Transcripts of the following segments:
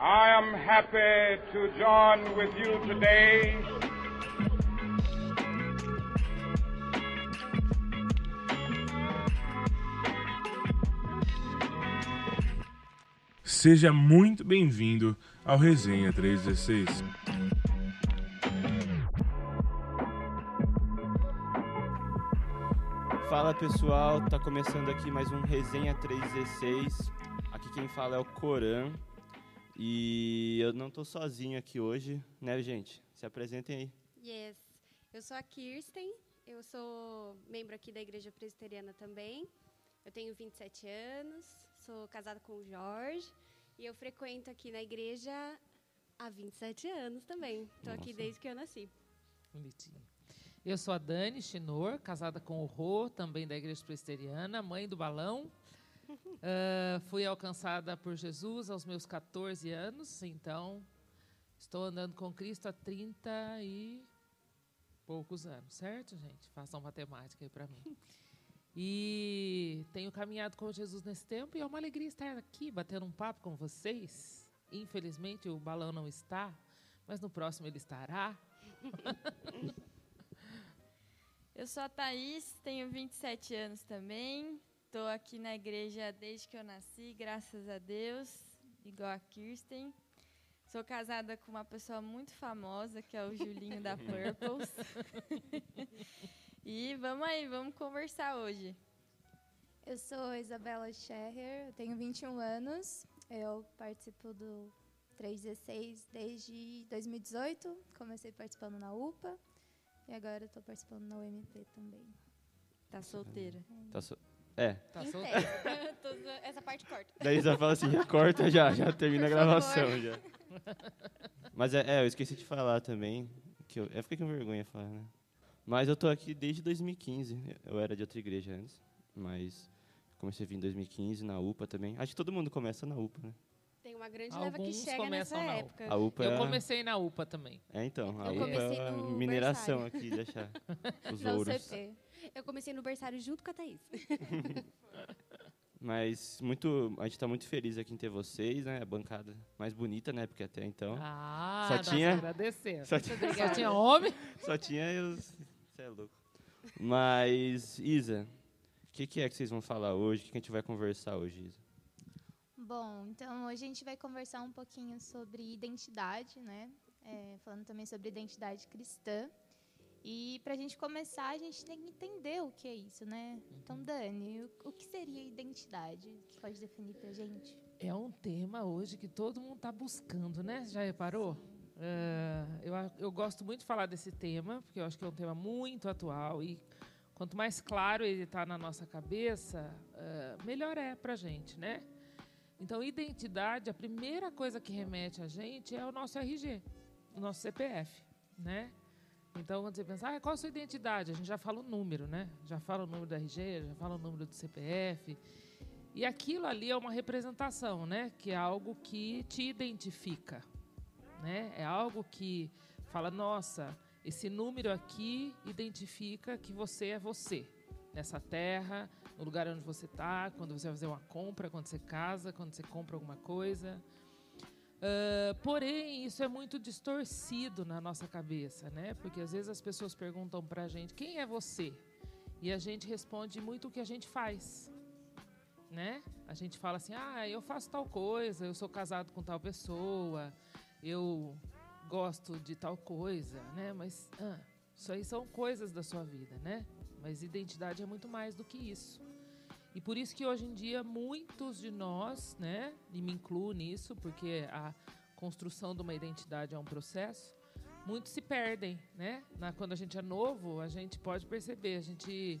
I am happy to join with you today Seja muito bem-vindo ao Resenha 316. Fala pessoal, tá começando aqui mais um Resenha 316. Aqui quem fala é o Coran. E eu não tô sozinho aqui hoje, né, gente? Se apresentem aí. Yes. Eu sou a Kirsten, eu sou membro aqui da Igreja Presbiteriana também. Eu tenho 27 anos, sou casada com o Jorge e eu frequento aqui na igreja há 27 anos também. Estou aqui desde que eu nasci. Bonitinho. Eu sou a Dani Chinor, casada com o Rô, também da Igreja Presbiteriana, mãe do balão. Uh, fui alcançada por Jesus aos meus 14 anos, então estou andando com Cristo há 30 e poucos anos, certo, gente? Façam matemática aí para mim. E tenho caminhado com Jesus nesse tempo e é uma alegria estar aqui batendo um papo com vocês. Infelizmente o balão não está, mas no próximo ele estará. Eu sou a Thaís, tenho 27 anos também. Estou aqui na igreja desde que eu nasci, graças a Deus, igual a Kirsten. Sou casada com uma pessoa muito famosa, que é o Julinho da Purples. e vamos aí, vamos conversar hoje. Eu sou Isabela Scherrer, eu tenho 21 anos. Eu participo do 316 desde 2018. Comecei participando na UPA. E agora estou participando na UMP também. Tá solteira? Tá so... É. Tá Em solteiro. tese. Essa parte corta. Daí já fala assim, já corta já, já termina a Por gravação já. Mas é, é, eu esqueci de falar também, que eu, eu fiquei com vergonha de falar, né? Mas eu tô aqui desde 2015. Eu era de outra igreja antes, mas comecei a vir em 2015 na UPA também. Acho que todo mundo começa na UPA, né? Tem uma grande leva que Alguns chega nessa começam na UPA. época. A UPA Eu é, comecei na UPA também. é então, a Eu UPA comecei é a no mineração aqui de achar os ouros. UCP. Eu comecei no berçário junto com a Thaís. Mas muito, a gente está muito feliz aqui em ter vocês, né? A bancada mais bonita, né? Porque até então Ah, Só tinha- agradecemos. só tinha, Só tinha homem? só tinha os... Você é louco. Mas, Isa, o que, que é que vocês vão falar hoje? O que, que a gente vai conversar hoje, Isa? Bom, então hoje a gente vai conversar um pouquinho sobre identidade, né? É, falando também sobre identidade cristã. E para a gente começar, a gente tem que entender o que é isso, né? Então, Dani, o, o que seria identidade? Você pode definir para a gente? É um tema hoje que todo mundo está buscando, né? Já reparou? É, eu, eu gosto muito de falar desse tema, porque eu acho que é um tema muito atual e quanto mais claro ele está na nossa cabeça, é, melhor é para a gente, né? Então, identidade, a primeira coisa que remete a gente é o nosso RG, o nosso CPF, né? Então, quando você pensa, ah, qual a sua identidade? A gente já fala o número, né? Já fala o número do RG, já fala o número do CPF. E aquilo ali é uma representação, né? Que é algo que te identifica, né? É algo que fala, nossa, esse número aqui identifica que você é você nessa terra, no lugar onde você está, quando você vai fazer uma compra, quando você casa, quando você compra alguma coisa. Ah, porém, isso é muito distorcido na nossa cabeça, né? Porque às vezes as pessoas perguntam para a gente quem é você e a gente responde muito o que a gente faz né? A gente fala assim, ah, eu faço tal coisa, eu sou casado com tal pessoa, eu gosto de tal coisa, né? Mas isso aí são coisas da sua vida, né? Mas identidade é muito mais do que isso. E por isso que hoje em dia muitos de nós, né, e me incluo nisso, porque a construção de uma identidade é um processo, muitos se perdem, né? Na, quando a gente é novo, a gente pode perceber, a gente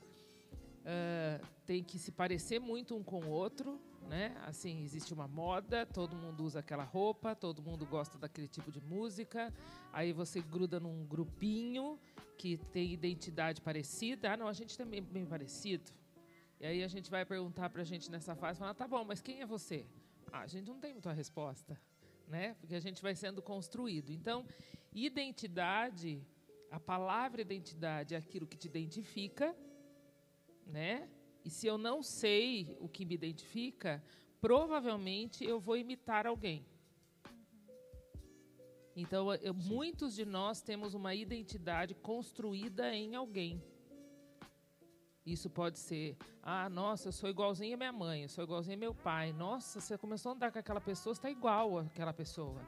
ah, tem que se parecer muito um com o outro, né? Assim, existe uma moda, todo mundo usa aquela roupa, todo mundo gosta daquele tipo de música. Aí você gruda num grupinho que tem identidade parecida. Ah, não, a gente também é bem parecido. E aí a gente vai perguntar pra gente nessa fase, falar, tá bom, mas quem é você? Ah, a gente não tem muita resposta, né? Porque a gente vai sendo construído. Então, identidade, a palavra identidade é aquilo que te identifica, né? E se eu não sei o que me identifica, provavelmente eu vou imitar alguém. Então, eu, muitos de nós temos uma identidade construída em alguém. Isso pode ser, ah, nossa, eu sou igualzinho a minha mãe, eu sou igualzinho a meu pai. Nossa, você começou a andar com aquela pessoa, você está igual àquela pessoa.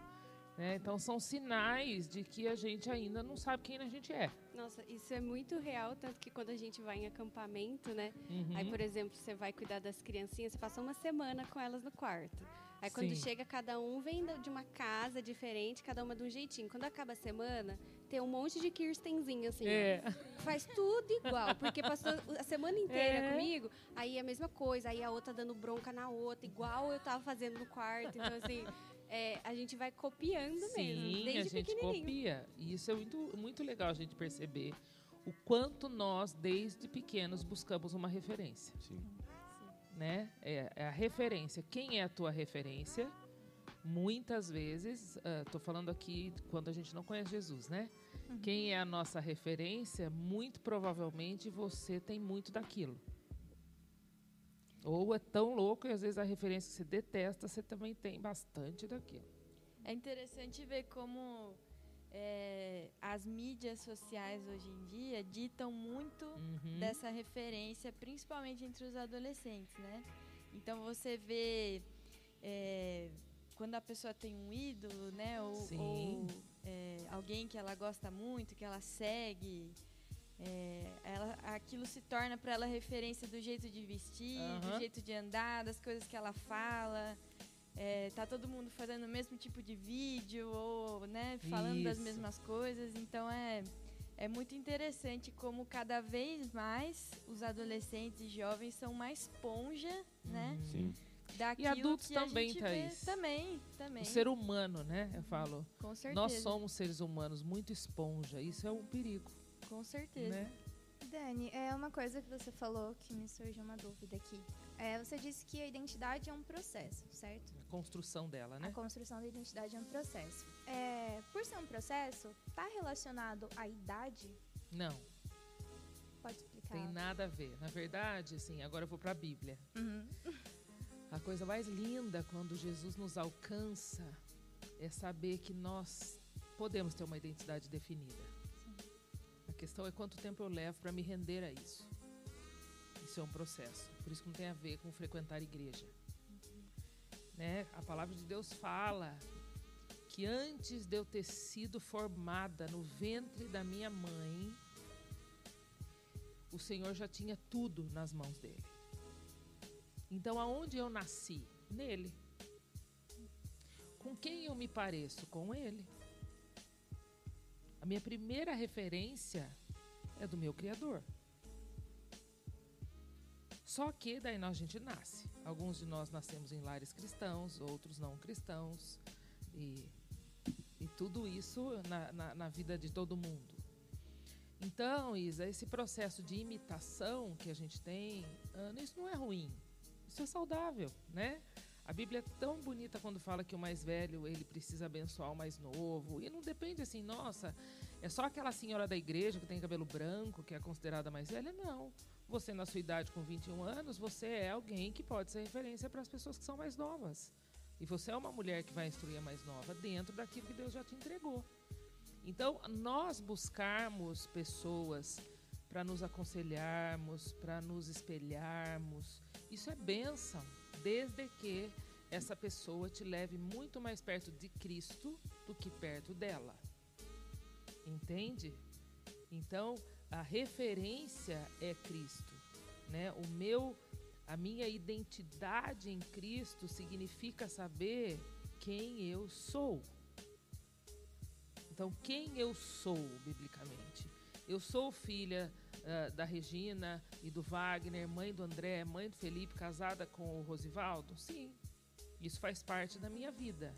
Né? Então, são sinais de que a gente ainda não sabe quem a gente é. Nossa, isso é muito real, tanto que quando a gente vai em acampamento, né? Uhum. Aí, por exemplo, você vai cuidar das criancinhas, você passa uma semana com elas no quarto. Aí quando Sim. chega, cada um vem de uma casa diferente, cada uma de um jeitinho. Quando acaba a semana, tem um monte de Kirstenzinho, assim, É. faz tudo igual, porque passou a semana inteira É. comigo, aí a mesma coisa, aí a outra dando bronca na outra, igual eu tava fazendo no quarto. Então, assim, é, a gente vai copiando mesmo, Sim, desde a gente pequenininho. copia. E isso é muito, muito legal a gente perceber o quanto nós, desde pequenos, buscamos uma referência. Sim. Né? É, é a referência. Quem é a tua referência? Muitas vezes, estou falando aqui quando a gente não conhece Jesus, né? Quem é a nossa referência, muito provavelmente você tem muito daquilo. Ou é tão louco e às vezes a referência que você detesta, você também tem bastante daquilo. É interessante ver como é, as mídias sociais hoje em dia ditam muito Uhum. dessa referência, principalmente entre os adolescentes, né? Então você vê é, quando a pessoa tem um ídolo, né? Ou, ou, é, alguém que ela gosta muito, que ela segue. é, ela, aquilo se torna para ela referência do jeito de vestir, Aham. do jeito de andar, das coisas que ela fala. É, tá todo mundo fazendo o mesmo tipo de vídeo ou né, falando das Isso. mesmas coisas. Então é, é muito interessante como cada vez mais os adolescentes e jovens são uma esponja, né? Sim. Daquilo adultos que também, a gente Thaís. vê. Também, também. O ser humano, né? Eu falo. Com certeza. Nós somos seres humanos muito esponja. Isso é um perigo, Com certeza. né? Dani, é uma coisa que você falou que me surgiu uma dúvida aqui. É, você disse que a identidade é um processo, certo? A construção dela, A né? construção da identidade é um processo. É, por ser um processo, está relacionado à idade? Não, Pode explicar? tem nada a ver. Na verdade, assim, agora eu vou para a Bíblia. Uhum. A coisa mais linda quando Jesus nos alcança é saber que nós podemos ter uma identidade definida. A questão é quanto tempo eu levo para me render a isso. Isso é um processo. Por isso que não tem a ver com frequentar igreja. Né? A palavra de Deus fala que antes de eu ter sido formada no ventre da minha mãe, o Senhor já tinha tudo nas mãos dele. Então, aonde eu nasci? Nele. Com quem eu me pareço? Com ele. A minha primeira referência é do meu Criador. Só que daí nós, a gente nasce. Alguns de nós nascemos em lares cristãos, outros não cristãos. E, e tudo isso na, na, na vida de todo mundo. Então, Isa, esse processo de imitação que a gente tem, isso não é ruim. Isso é saudável, né? A Bíblia é tão bonita quando fala que o mais velho ele precisa abençoar o mais novo. E não depende assim, nossa, é só aquela senhora da igreja que tem cabelo branco que é considerada mais velha. Não. Você, na sua idade com 21 anos, você é alguém que pode ser referência para as pessoas que são mais novas. E você é uma mulher que vai instruir a mais nova dentro daquilo que Deus já te entregou. Então, nós buscarmos pessoas para nos aconselharmos, para nos espelharmos, isso é bênção, desde que essa pessoa te leve muito mais perto de Cristo do que perto dela. Entende? Então, a referência é Cristo, né? O meu a minha identidade em Cristo significa saber quem eu sou. Então, quem eu sou, biblicamente? Eu sou filha uh, da Regina e do Wagner, mãe do André, mãe do Felipe, casada com o Rosivaldo? Sim, isso faz parte da minha vida.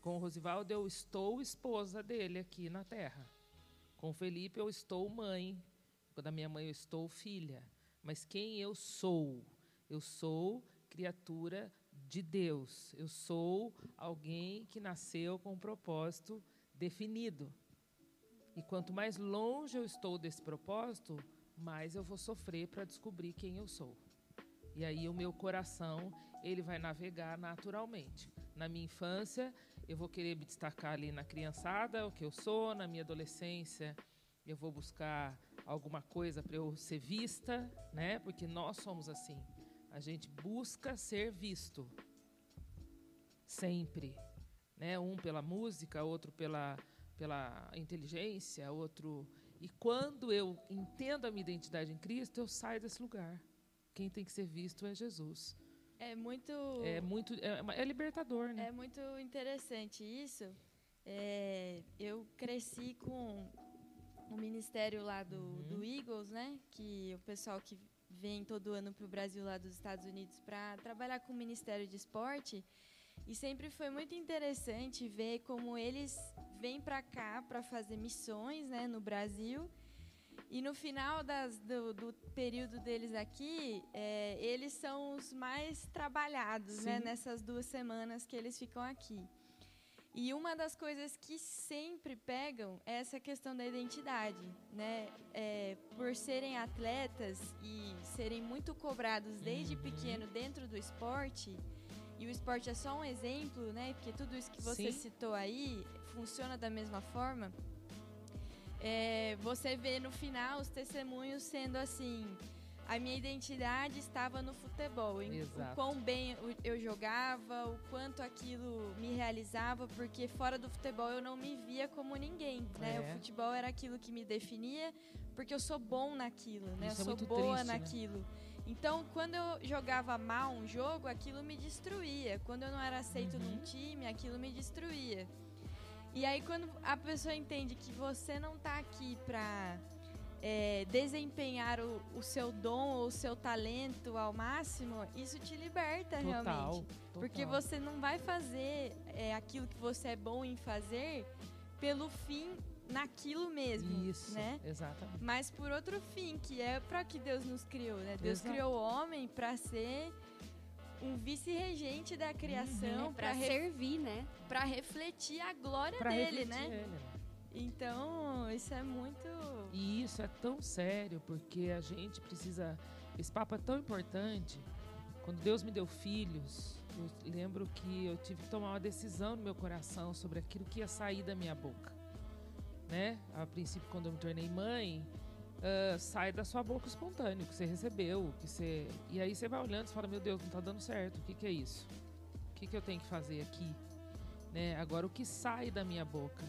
Com o Rosivaldo, eu estou esposa dele aqui na terra. Com Felipe, eu estou mãe. Com a minha mãe, eu estou filha. Mas quem eu sou? Eu sou criatura de Deus. Eu sou alguém que nasceu com um propósito definido. E quanto mais longe eu estou desse propósito, mais eu vou sofrer para descobrir quem eu sou. E aí o meu coração, ele vai navegar naturalmente. Na minha infância, eu vou querer me destacar ali na criançada, o que eu sou, na minha adolescência, eu vou buscar alguma coisa para eu ser vista, né? Porque nós somos assim. A gente busca ser visto. Sempre, né? Um pela música, outro pela pela inteligência, outro e quando eu entendo a minha identidade em Cristo, eu saio desse lugar. Quem tem que ser visto é Jesus. É muito. É muito. É, é libertador, né? É muito interessante isso. É, eu cresci com o ministério lá do, Uhum. do Eagles, né? Que o pessoal que vem todo ano para o Brasil lá dos Estados Unidos para trabalhar com o Ministério de Esporte. E sempre foi muito interessante ver como eles vêm para cá para fazer missões, né, no Brasil. E no final das, do, do período deles aqui, é, eles são os mais trabalhados, né, nessas duas semanas que eles ficam aqui. E uma das coisas que sempre pegam é essa questão da identidade, né? É, por serem atletas e serem muito cobrados desde pequeno dentro do esporte, e o esporte é só um exemplo, né? Porque tudo isso que você Sim. citou aí funciona da mesma forma. É, você vê no final os testemunhos sendo assim: a minha identidade estava no futebol, em- o quão bem eu- jogava, o quanto aquilo me realizava, porque fora do futebol eu não me via como ninguém, né? É. O futebol era aquilo que me definia, porque eu sou bom naquilo, né? Isso é eu sou muito boa triste, né? naquilo. Então, quando eu jogava mal um jogo, aquilo me destruía. Quando eu não era aceito Uhum. num time, aquilo me destruía. E aí, quando a pessoa entende que você não tá aqui pra é, desempenhar o, o seu dom ou o seu talento ao máximo, isso te liberta Total, realmente. Porque total. você não vai fazer é, aquilo que você é bom em fazer pelo fim naquilo mesmo, Isso, né? exatamente. Mas por outro fim, que é para que Deus nos criou, né? Deus Exato. criou o homem para ser um vice-regente da criação, Uhum. para Para servir, né? para refletir a glória Pra dele, né? ele, né? Então, isso é muito E isso é tão sério, porque a gente precisa. Esse papo é tão importante. Quando Deus me deu filhos, eu lembro que eu tive que tomar uma decisão no meu coração sobre aquilo que ia sair da minha boca. Né? A princípio, quando eu me tornei mãe, ah, sai da sua boca espontâneo, que você recebeu, que você. E aí você vai olhando e fala, meu Deus, não está dando certo, o que, que é isso? O que, que eu tenho que fazer aqui? Né? Agora, o que sai da minha boca?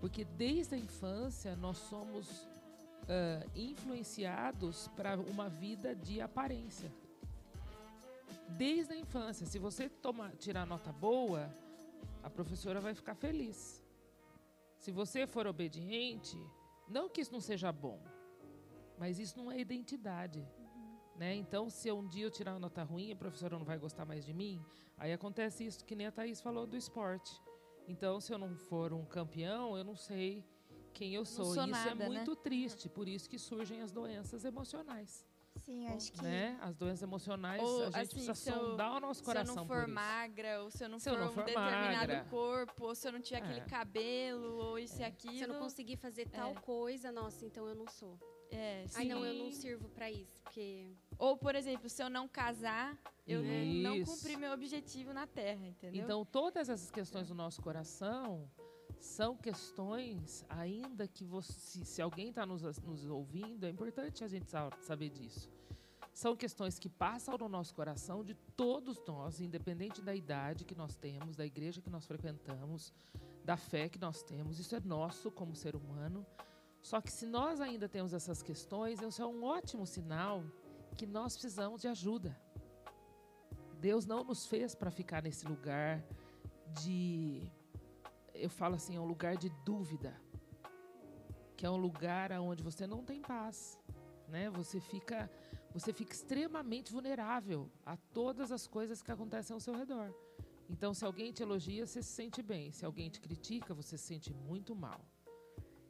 Porque desde a infância nós somos ah, influenciados para uma vida de aparência. Desde a infância, se você tomar, tirar nota boa, a professora vai ficar feliz. Se você for obediente, não que isso não seja bom, mas isso não é identidade. Né? Então, se um dia eu tirar uma nota ruim, a professora não vai gostar mais de mim, aí acontece isso que nem a Thaís falou do esporte. Então, se eu não for um campeão, eu não sei quem eu sou. sou e isso nada, é né? muito triste, por isso que surgem as doenças emocionais. Sim, acho que Né? As doenças emocionais, Ou, a gente assim, precisa se eu- sondar o nosso se eu coração não for isso. magra, ou se eu não Se for eu não um for determinado magra. corpo, ou se eu não tiver aquele É. cabelo, ou isso e aquilo. Se eu não conseguir fazer tal É. coisa, nossa, então eu não sou. É, Ai, não, eu não Sim. sirvo pra isso, porque Ou, por exemplo, se eu não casar, eu não, não Isso. cumpri meu objetivo na Terra, entendeu? Então, todas essas questões do nosso coração são questões, ainda que você, se, alguém está nos, nos ouvindo, é importante a gente sa- saber disso. São questões que passam no nosso coração de todos nós, independente da idade que nós temos, da igreja que nós frequentamos, da fé que nós temos. Isso é nosso como ser humano. Só que se nós ainda temos essas questões, isso é um ótimo sinal que nós precisamos de ajuda. Deus não nos fez para ficar nesse lugar de eu falo assim, é um lugar de dúvida. Que é um lugar onde você não tem paz, né? Você fica você fica extremamente vulnerável a todas as coisas que acontecem ao seu redor. Então, se alguém te elogia, você se sente bem. Se alguém te critica, você se sente muito mal.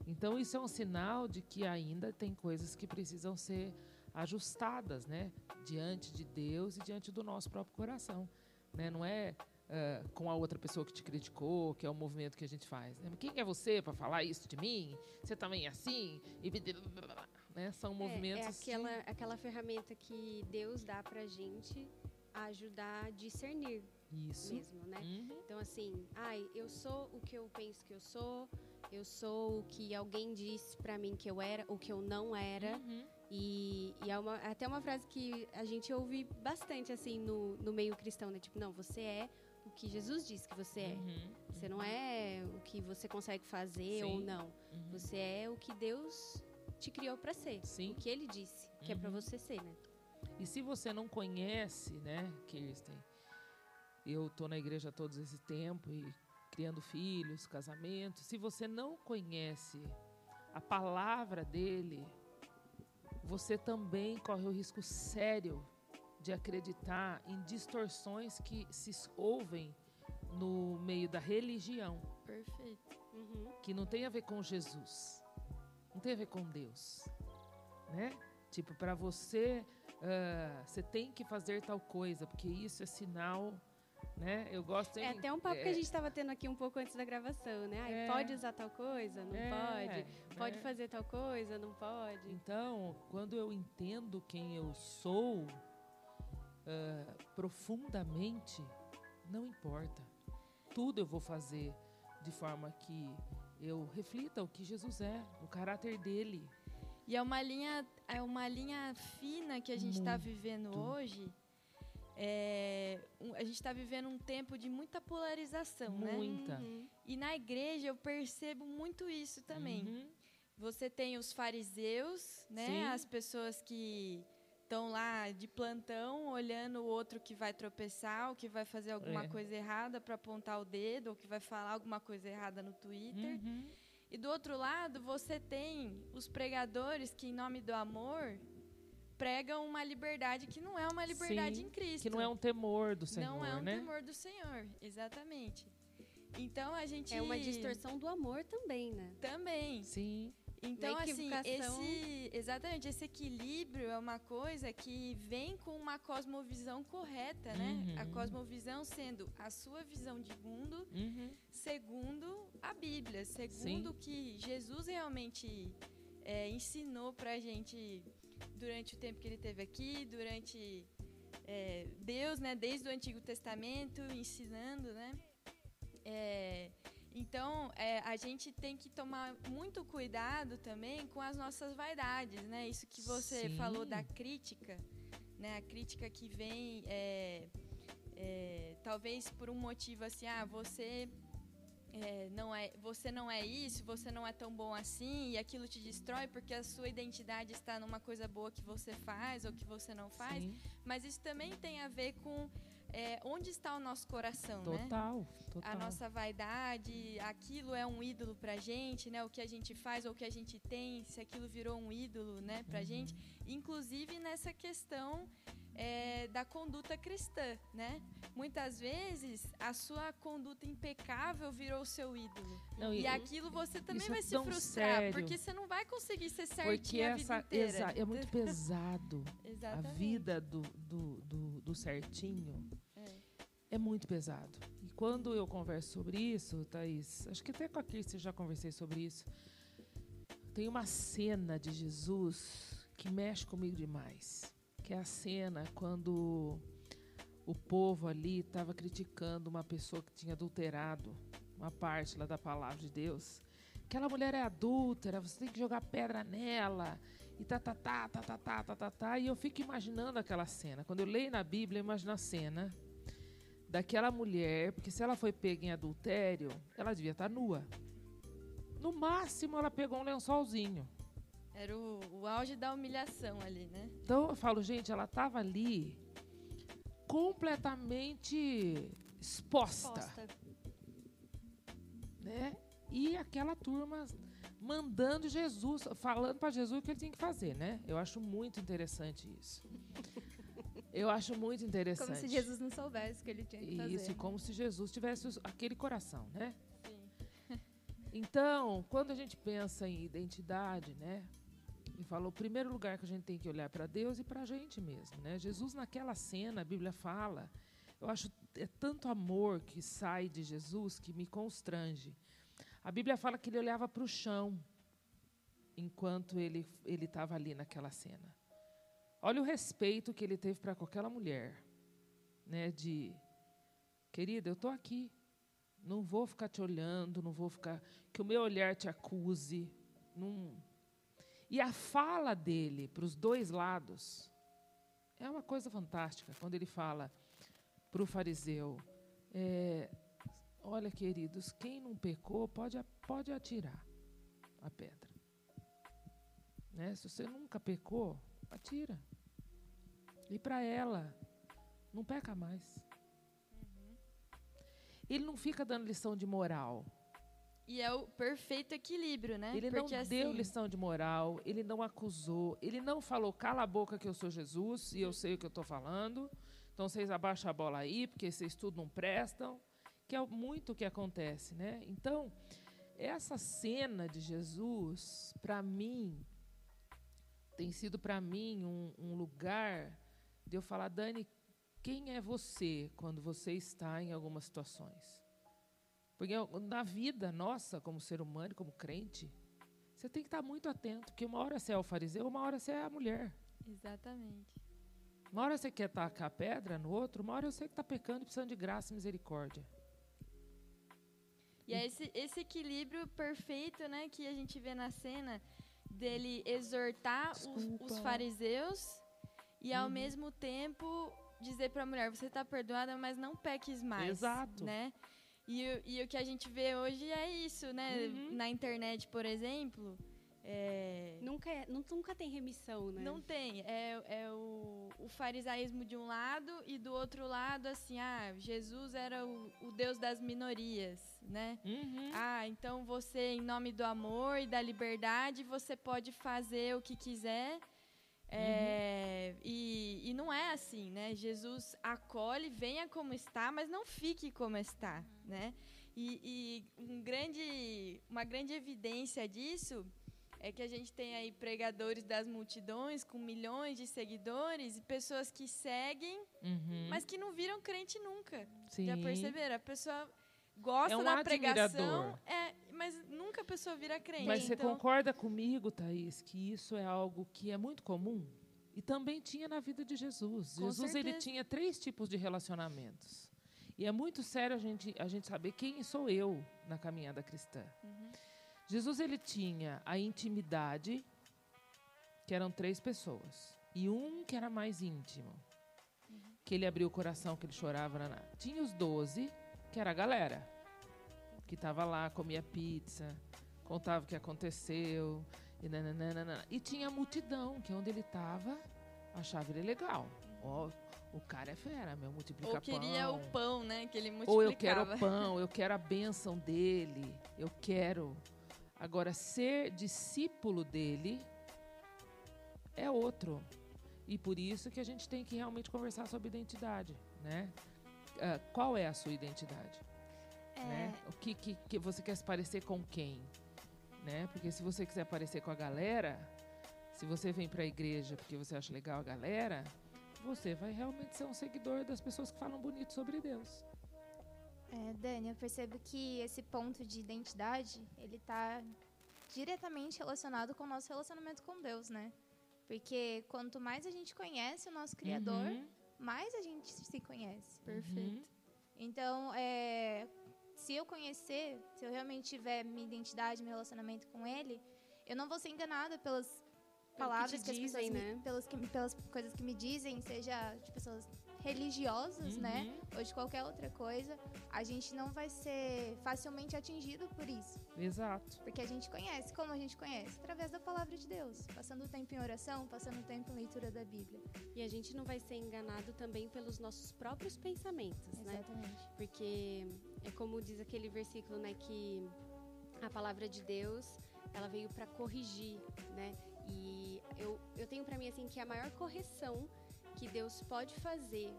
Então, isso é um sinal de que ainda tem coisas que precisam ser ajustadas, né? Diante de Deus e diante do nosso próprio coração. Né? Não é ah, com a outra pessoa que te criticou, que é o movimento que a gente faz. Né? Quem é você para falar isso de mim? Você também é assim? E né? São é, movimentos é que- aquela, aquela ferramenta que Deus dá pra gente ajudar a discernir Isso. mesmo, né? Uhum. Então, assim, ai, eu sou o que eu penso que eu sou, eu sou o que alguém disse pra mim que eu era, o que eu não era. Uhum. E, e é uma, até uma frase que a gente ouve bastante, assim, no, no meio cristão, né? Tipo, não, você é o que Jesus disse que você é. Uhum. Você não é o que você consegue fazer ou Sim. não. Uhum. Você é o que Deus te criou pra ser. Sim. O que ele disse que é Uhum. você ser, né? E se você não conhece, né, Kirsten? Eu tô na igreja todo esse tempo e criando filhos, casamento. Se você não conhece a palavra dele, você também corre o risco sério de acreditar em distorções que se ouvem no meio da religião, Perfeito. Uhum. que não tem a ver com Jesus, não tem a ver com Deus, né? Tipo, para você, ah, você tem que fazer tal coisa, porque isso é sinal, né? Eu gosto. É até um papo que é, a gente estava tendo aqui um pouco antes da gravação, né? Ai, É. pode usar tal coisa? Não é, pode. Pode né? fazer tal coisa? Não pode. Então, quando eu entendo quem eu sou ah, profundamente, não importa. Tudo eu vou fazer de forma que eu reflita o que Jesus é, o caráter dele. E é uma linha, é uma linha fina que a gente está vivendo hoje. É, a gente está vivendo um tempo de muita polarização, né? Muita. Uhum. E na igreja eu percebo muito isso também. Uhum. Você tem os fariseus, né? Sim. As pessoas que estão lá de plantão olhando o outro que vai tropeçar, ou que vai fazer alguma É. coisa errada para apontar o dedo, ou que vai falar alguma coisa errada no Twitter. Uhum. E do outro lado, você tem os pregadores que, em nome do amor, pregam uma liberdade que não é uma liberdade Sim, em Cristo. Que não é um temor do Senhor, Não é um né? temor do Senhor, exatamente. Então a gente É uma distorção do amor também, né? também. Sim. Então assim, esse exatamente esse equilíbrio é uma coisa que vem com uma cosmovisão correta, né? A Uhum. cosmovisão sendo a sua visão de mundo Uhum. segundo a Bíblia, segundo o que Jesus realmente é, ensinou pra gente durante o tempo que ele teve aqui, durante é, Deus, né, desde o Antigo Testamento, ensinando, né? É, então, é, a gente tem que tomar muito cuidado também com as nossas vaidades, né? Isso que você Sim. falou da crítica, né? A crítica que vem, é, é, talvez por um motivo assim, ah, você é, não é, você não é isso, você não é tão bom assim, e aquilo te destrói porque a sua identidade está numa coisa boa que você faz ou que você não faz. Sim. Mas isso também tem a ver com é, onde está o nosso coração, né? Total, total. a nossa vaidade, aquilo é um ídolo pra gente, né? O que a gente faz ou o que a gente tem, se aquilo virou um ídolo, né, pra gente. Inclusive nessa questão é, da conduta cristã, né? Muitas vezes a sua conduta impecável virou o seu ídolo. Não, E, aquilo você também é vai se tão frustrar, sério. porque você não vai conseguir ser certinho a vida inteira. é muito pesado. A vida do, do, do, do certinho É. é muito pesado. E quando eu converso sobre isso, Thaís, acho que até com a Kirsten já conversei sobre isso. Tem uma cena de Jesus que mexe comigo demais. Que é a cena quando o povo ali estava criticando uma pessoa que tinha adulterado uma parte lá da palavra de Deus. Aquela mulher é adúltera, você tem que jogar pedra nela. E tá, tá, tá, tá, tá, tá, tá, tá, tá. E eu fico imaginando aquela cena. Quando eu leio na Bíblia, eu imagino a cena daquela mulher, porque se ela foi pega em adultério, ela devia estar nua. No máximo, ela pegou um lençolzinho. Era o, o auge da humilhação ali, né? Então eu falo, gente, ela estava ali completamente exposta, Posta. né? E aquela turma mandando Jesus, falando para Jesus o que ele tinha que fazer, né? Eu acho muito interessante isso. Eu acho muito interessante. Como se Jesus não soubesse o que ele tinha que fazer. Isso, e como se Jesus tivesse aquele coração, né? Sim. Então, quando a gente pensa em identidade, né? E falou, o primeiro lugar que a gente tem que olhar para Deus e para a gente mesmo, né? Jesus naquela cena, a Bíblia fala, eu acho é tanto amor que sai de Jesus que me constrange. A Bíblia fala que ele olhava para o chão enquanto ele estava ali naquela cena. Olha o respeito que ele teve para aquela mulher, né? De querida, eu estou aqui. Não vou ficar te olhando, não vou ficar. Que o meu olhar te acuse. Não. E a fala dele para os dois lados é uma coisa fantástica. Quando ele fala para o fariseu: é, Olha, queridos, quem não pecou pode, pode atirar a pedra. Né? Se você nunca pecou, atira. E para ela, não peca mais. Uhum. Ele não fica dando lição de moral. E é o perfeito equilíbrio, né? Ele Porque não assim... deu lição de moral, ele não acusou, ele não falou, cala a boca que eu sou Jesus e eu sei o que eu estou falando. Então vocês abaixam a bola aí, porque vocês tudo não prestam que é muito o que acontece, né? Então, essa cena de Jesus, para mim, tem sido para mim um, um, lugar de eu falar, Dani, quem é você quando você está em algumas situações? Porque na vida nossa, como ser humano, como crente, você tem que estar muito atento, porque uma hora você é o fariseu, uma hora você é a mulher. Exatamente. Uma hora você quer tacar a pedra no outro, uma hora eu sei que está pecando e precisando de graça e misericórdia. E é esse, esse equilíbrio perfeito, né, que a gente vê na cena dele exortar os, os, fariseus e ao uhum. mesmo tempo dizer para a mulher, você está perdoada, mas não peques mais. Exato. Né? E, e, o que a gente vê hoje é isso, né? Uhum. Na internet, por exemplo, é... Nunca, é, nunca tem remissão, né? Não tem. É, é o, o, farisaísmo de um lado e do outro lado, assim, ah, Jesus era o, o Deus das minorias, né? Uhum. Ah, então você, em nome do amor e da liberdade, você pode fazer o que quiser. É, uhum. e, e não é assim, né? Jesus acolhe, venha como está, mas não fique como está, né? E, e um grande, uma grande evidência disso é que a gente tem aí pregadores das multidões com milhões de seguidores e pessoas que seguem, uhum. mas que não viram crente nunca. Sim. Já perceberam? A pessoa gosta é um da pregação, é, mas nunca a pessoa vira crente. Mas então... você concorda comigo, Thaís, que isso é algo que é muito comum? E também tinha na vida de Jesus. Com Jesus certeza. ele tinha três tipos de relacionamentos. E é muito sério a gente, a gente saber quem sou eu na caminhada cristã. Uhum. Jesus ele tinha a intimidade, que eram três pessoas, e um que era mais íntimo, uhum. que ele abriu o coração, que ele chorava. Naná. Tinha os doze, que era a galera, que estava lá, comia pizza, contava o que aconteceu, e, nananana. e tinha a multidão, que onde ele estava, achava ele legal. Oh, o cara é fera, meu, multiplica Ou queria pão. o pão, né, que ele multiplicava. Ou eu quero o pão, eu quero a bênção dele, eu quero Agora, ser discípulo dele é outro. E por isso que a gente tem que realmente conversar sobre identidade, né? Uh, qual é a sua identidade? É... Né? O que, que, que você quer se parecer com quem? Né? Porque se você quiser parecer com a galera, se você vem para a igreja porque você acha legal a galera, você vai realmente ser um seguidor das pessoas que falam bonito sobre Deus. É, Dani, eu percebo que esse ponto de identidade, ele está diretamente relacionado com o nosso relacionamento com Deus, né? Porque quanto mais a gente conhece o nosso Criador, uhum. mais a gente se conhece. Perfeito. Uhum. Então, é, se eu conhecer, se eu realmente tiver minha identidade, meu relacionamento com Ele, eu não vou ser enganada pelas palavras que, que, as dizem, pessoas né? me, pelas, que, pelas coisas que me dizem, seja de pessoas religiosos, né? uhum. né? Ou de qualquer outra coisa, a gente não vai ser facilmente atingido por isso. Exato. Porque a gente conhece. Como a gente conhece? Através da palavra de Deus. Passando o tempo em oração, passando o tempo em leitura da Bíblia. E a gente não vai ser enganado também pelos nossos próprios pensamentos, Exatamente. né? Exatamente. Porque é como diz aquele versículo, né? Que a palavra de Deus, ela veio para corrigir, né? E eu, eu tenho para mim, assim, que a maior correção que Deus pode fazer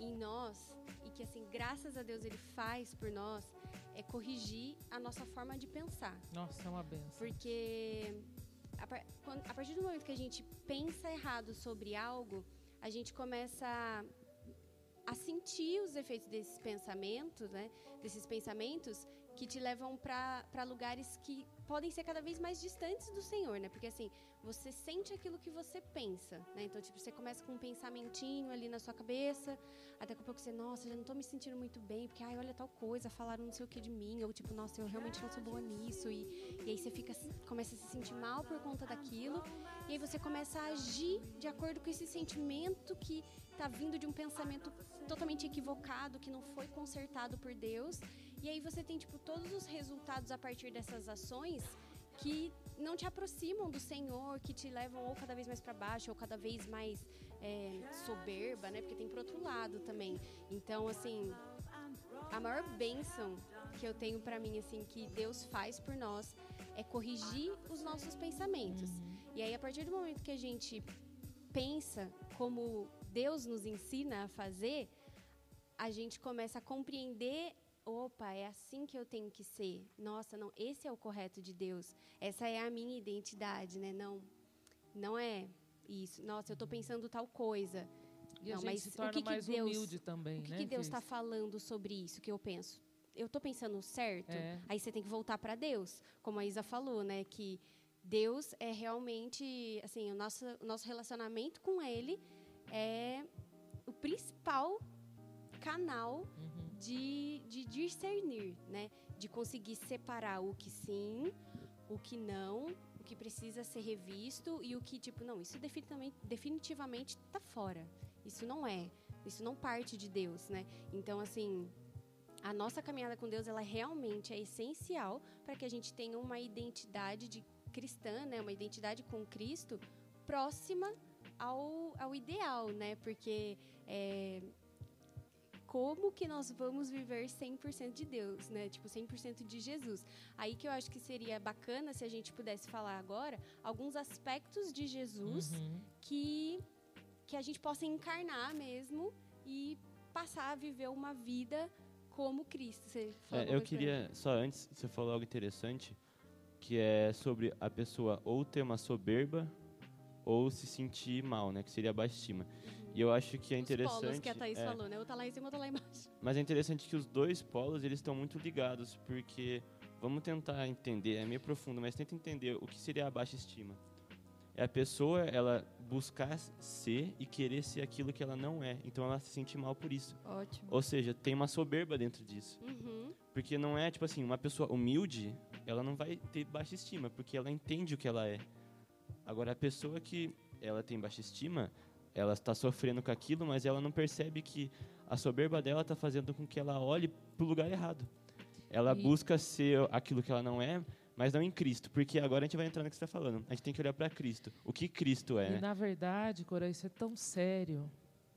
em nós e que assim, graças a Deus ele faz por nós é corrigir a nossa forma de pensar. Nossa, é uma benção. Porque a, quando, a partir do momento que a gente pensa errado sobre algo, a gente começa a sentir os efeitos desses pensamentos, né? Desses pensamentos que te levam para lugares que podem ser cada vez mais distantes do Senhor, né? Porque assim, você sente aquilo que você pensa, né? Então, tipo, você começa com um pensamentinho ali na sua cabeça, até a pouco você, nossa, já não estou me sentindo muito bem, porque, ai, olha tal coisa, falaram não sei o que de mim, ou tipo, nossa, eu realmente não sou boa nisso, e, e aí você fica, começa a se sentir mal por conta daquilo, e aí você começa a agir de acordo com esse sentimento que está vindo de um pensamento totalmente equivocado, que não foi consertado por Deus, e aí você tem, tipo, todos os resultados a partir dessas ações que não te aproximam do Senhor, que te levam ou cada vez mais para baixo, ou cada vez mais é, soberba, né? Porque tem pro outro lado também. Então, assim, a maior bênção que eu tenho para mim, assim, que Deus faz por nós, é corrigir os nossos pensamentos. Uhum. E aí, a partir do momento que a gente pensa como Deus nos ensina a fazer, a gente começa a compreender opa, é assim que eu tenho que ser. Nossa, não, esse é o correto de Deus. Essa é a minha identidade, né? Não, não é isso. Nossa, eu estou pensando tal coisa. E não, a gente mas se torna o que mais que Deus, humilde também, o que né? que Deus está falando sobre isso que eu penso? Eu estou pensando certo? É. Aí você tem que voltar para Deus, como a Isa falou, né? Que Deus é realmente, assim, o nosso, o nosso relacionamento com Ele é o principal canal de, de discernir, né? De conseguir separar o que sim, o que não, o que precisa ser revisto e o que, tipo, não, isso definitivamente, definitivamente tá fora. Isso não é. Isso não parte de Deus, né? Então, assim, a nossa caminhada com Deus, ela realmente é essencial para que a gente tenha uma identidade de cristã, né? Uma identidade com Cristo próxima ao, ao ideal, né? Porque é, como que nós vamos viver 100% de Deus, né? Tipo, 100% de Jesus. Aí que eu acho que seria bacana se a gente pudesse falar agora alguns aspectos de Jesus uhum. que, que a gente possa encarnar mesmo e passar a viver uma vida como Cristo. Você falou é, eu queria, só antes, você falou algo interessante, que é sobre a pessoa ou ter uma soberba ou se sentir mal, né? Que seria a baixa estima. Uhum. E eu acho que é interessante. Os polos que a Thaís é, falou, né? Eu tá lá em cima, eu tô lá embaixo. Mas é interessante que os dois polos eles estão muito ligados, porque vamos tentar entender, é meio profundo, mas tenta entender o que seria a baixa estima. É a pessoa ela buscar ser e querer ser aquilo que ela não é. Então ela se sente mal por isso. Ótimo. Ou seja, tem uma soberba dentro disso. Uhum. Porque não é tipo assim, uma pessoa humilde, ela não vai ter baixa estima, porque ela entende o que ela é. Agora a pessoa que ela tem baixa estima, ela está sofrendo com aquilo, mas ela não percebe que a soberba dela está fazendo com que ela olhe para o lugar errado. Ela e... busca ser aquilo que ela não é, mas não em Cristo, porque agora a gente vai entrar no que você está falando. A gente tem que olhar para Cristo. O que Cristo é? E né? na verdade, Cora, isso é tão sério.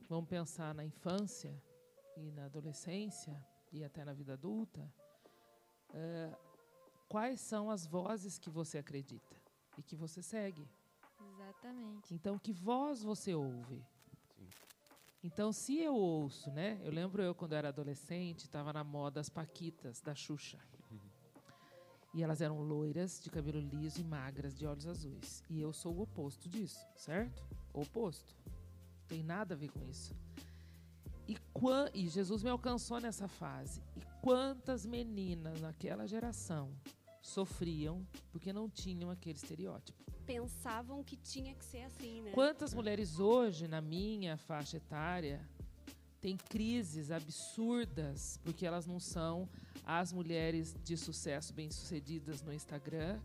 Vamos pensar na infância e na adolescência e até na vida adulta. Uh, quais são as vozes que você acredita e que você segue? Exatamente. Então, que voz você ouve? Sim. Então, se eu ouço, né? Eu lembro eu quando eu era adolescente, estava na moda as paquitas da Xuxa. Uhum. E elas eram loiras, de cabelo liso e magras, de olhos azuis. E eu sou o oposto disso, certo? O oposto. Não tem nada a ver com isso. E, e Jesus me alcançou nessa fase. E quantas meninas naquela geração sofriam porque não tinham aquele estereótipo pensavam que tinha que ser assim, né? Quantas mulheres hoje, na minha faixa etária, têm crises absurdas porque elas não são as mulheres de sucesso bem-sucedidas no Instagram,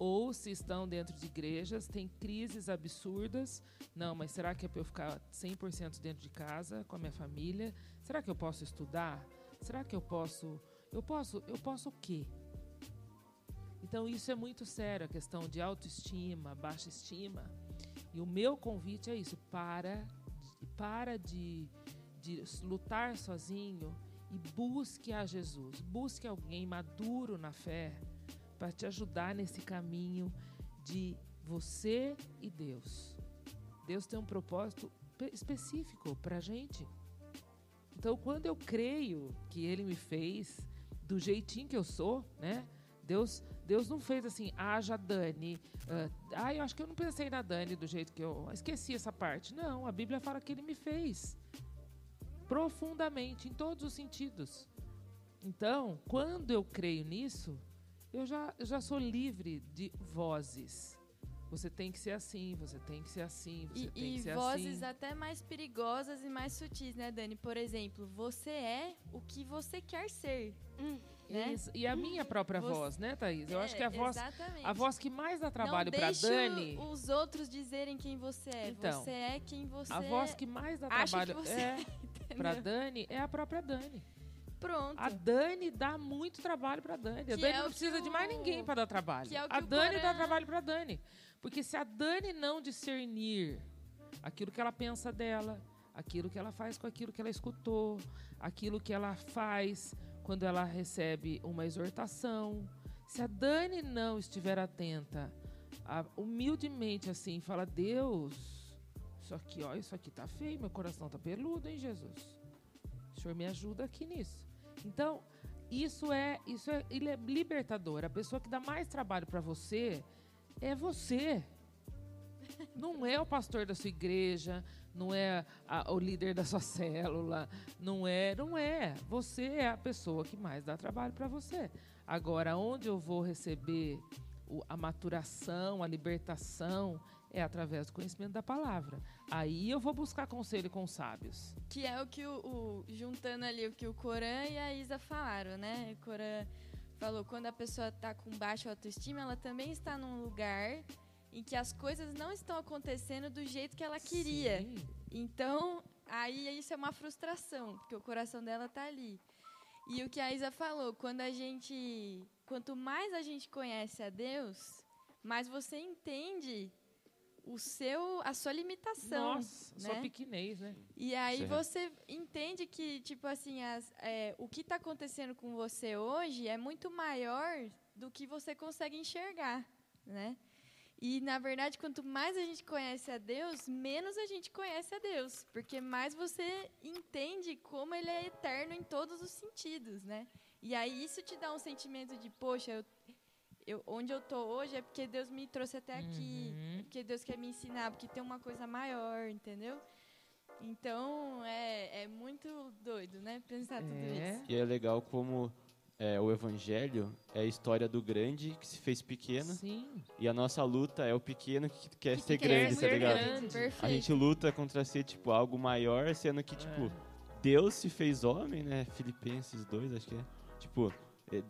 ou se estão dentro de igrejas, têm crises absurdas. Não, mas será que é para eu ficar 100% dentro de casa com a minha família? Será que eu posso estudar? Será que eu posso eu posso eu posso o quê? Então, isso é muito sério, a questão de autoestima, baixa estima. E o meu convite é isso: para, para de, de lutar sozinho e busque a Jesus. Busque alguém maduro na fé para te ajudar nesse caminho de você e Deus. Deus tem um propósito específico para a gente. Então, quando eu creio que Ele me fez do jeitinho que eu sou, né? Deus Deus não fez assim, haja Dani. Uh, ah, eu acho que eu não pensei na Dani do jeito que eu. Esqueci essa parte. Não, a Bíblia fala que ele me fez. profundamente, em todos os sentidos. Então, quando eu creio nisso, eu já, eu já sou livre de vozes. Você tem que ser assim, você tem que ser assim, você E, tem e que ser vozes assim. até mais perigosas e mais sutis, né, Dani? Por exemplo, você é o que você quer ser. Né? Isso. E a minha própria Você- voz, né, Thaís? Eu acho que a É, voz, exatamente. a voz que mais dá trabalho para Dani, os outros dizerem quem você é. Então, você é quem você a voz que mais dá trabalho é entendeu? para Dani é a própria Dani. Pronto. A Dani dá muito trabalho para Dani. A Que Dani é não o precisa que de mais o- ninguém para dar trabalho. é o a o Dani dá trabalho para Dani. Porque se a Dani não discernir aquilo que ela pensa dela, aquilo que ela faz com aquilo que ela escutou, aquilo que ela faz quando ela recebe uma exortação, se a Dani não estiver atenta, a- humildemente assim, fala: Deus, isso aqui, ó, isso aqui tá feio, meu coração tá peludo, hein, Jesus? O Senhor me ajuda aqui nisso. Então, isso é, isso é ele é libertador. A pessoa que dá mais trabalho para você é você. Não é o pastor da sua igreja, não é a- o líder da sua célula, não é, não é. Você é a pessoa que mais dá trabalho para você. Agora, onde eu vou receber o- a maturação, a libertação, é através do conhecimento da palavra. Aí eu vou buscar conselho com os sábios. Que é o que o, o- juntando ali o que o Coran e a Isa falaram, né? O Coran falou quando a pessoa está com baixa autoestima, ela também está num lugar em que as coisas não estão acontecendo do jeito que ela queria. Sim. Então, aí isso é uma frustração, porque o coração dela tá ali. E o que a Isa falou, quando a gente, quanto mais a gente conhece a Deus, mais você entende o seu, a sua limitação. Nossa, né? sua pequenez, né? E aí Certo. você entende que, tipo assim, as- é, o que está acontecendo com você hoje é muito maior do que você consegue enxergar, né? E, na verdade, quanto mais a gente conhece a Deus, menos a gente conhece a Deus. Porque mais você entende como Ele é eterno em todos os sentidos, né? E aí isso te dá um sentimento de, poxa, eu, eu- onde eu tô hoje é porque Deus me trouxe até aqui. Uhum. É porque Deus quer me ensinar, porque tem uma coisa maior, entendeu? Então, é, é muito doido, né? Pensar tudo É. isso. E é legal como é, o evangelho é a história do grande que se fez pequeno Sim. e a nossa luta é o pequeno que quer Que ser quer grande, ser tá ligado? grande. Perfeito. A gente luta contra ser tipo algo maior, sendo que tipo É. Deus se fez homem, né? Filipenses 2, acho que é. Tipo,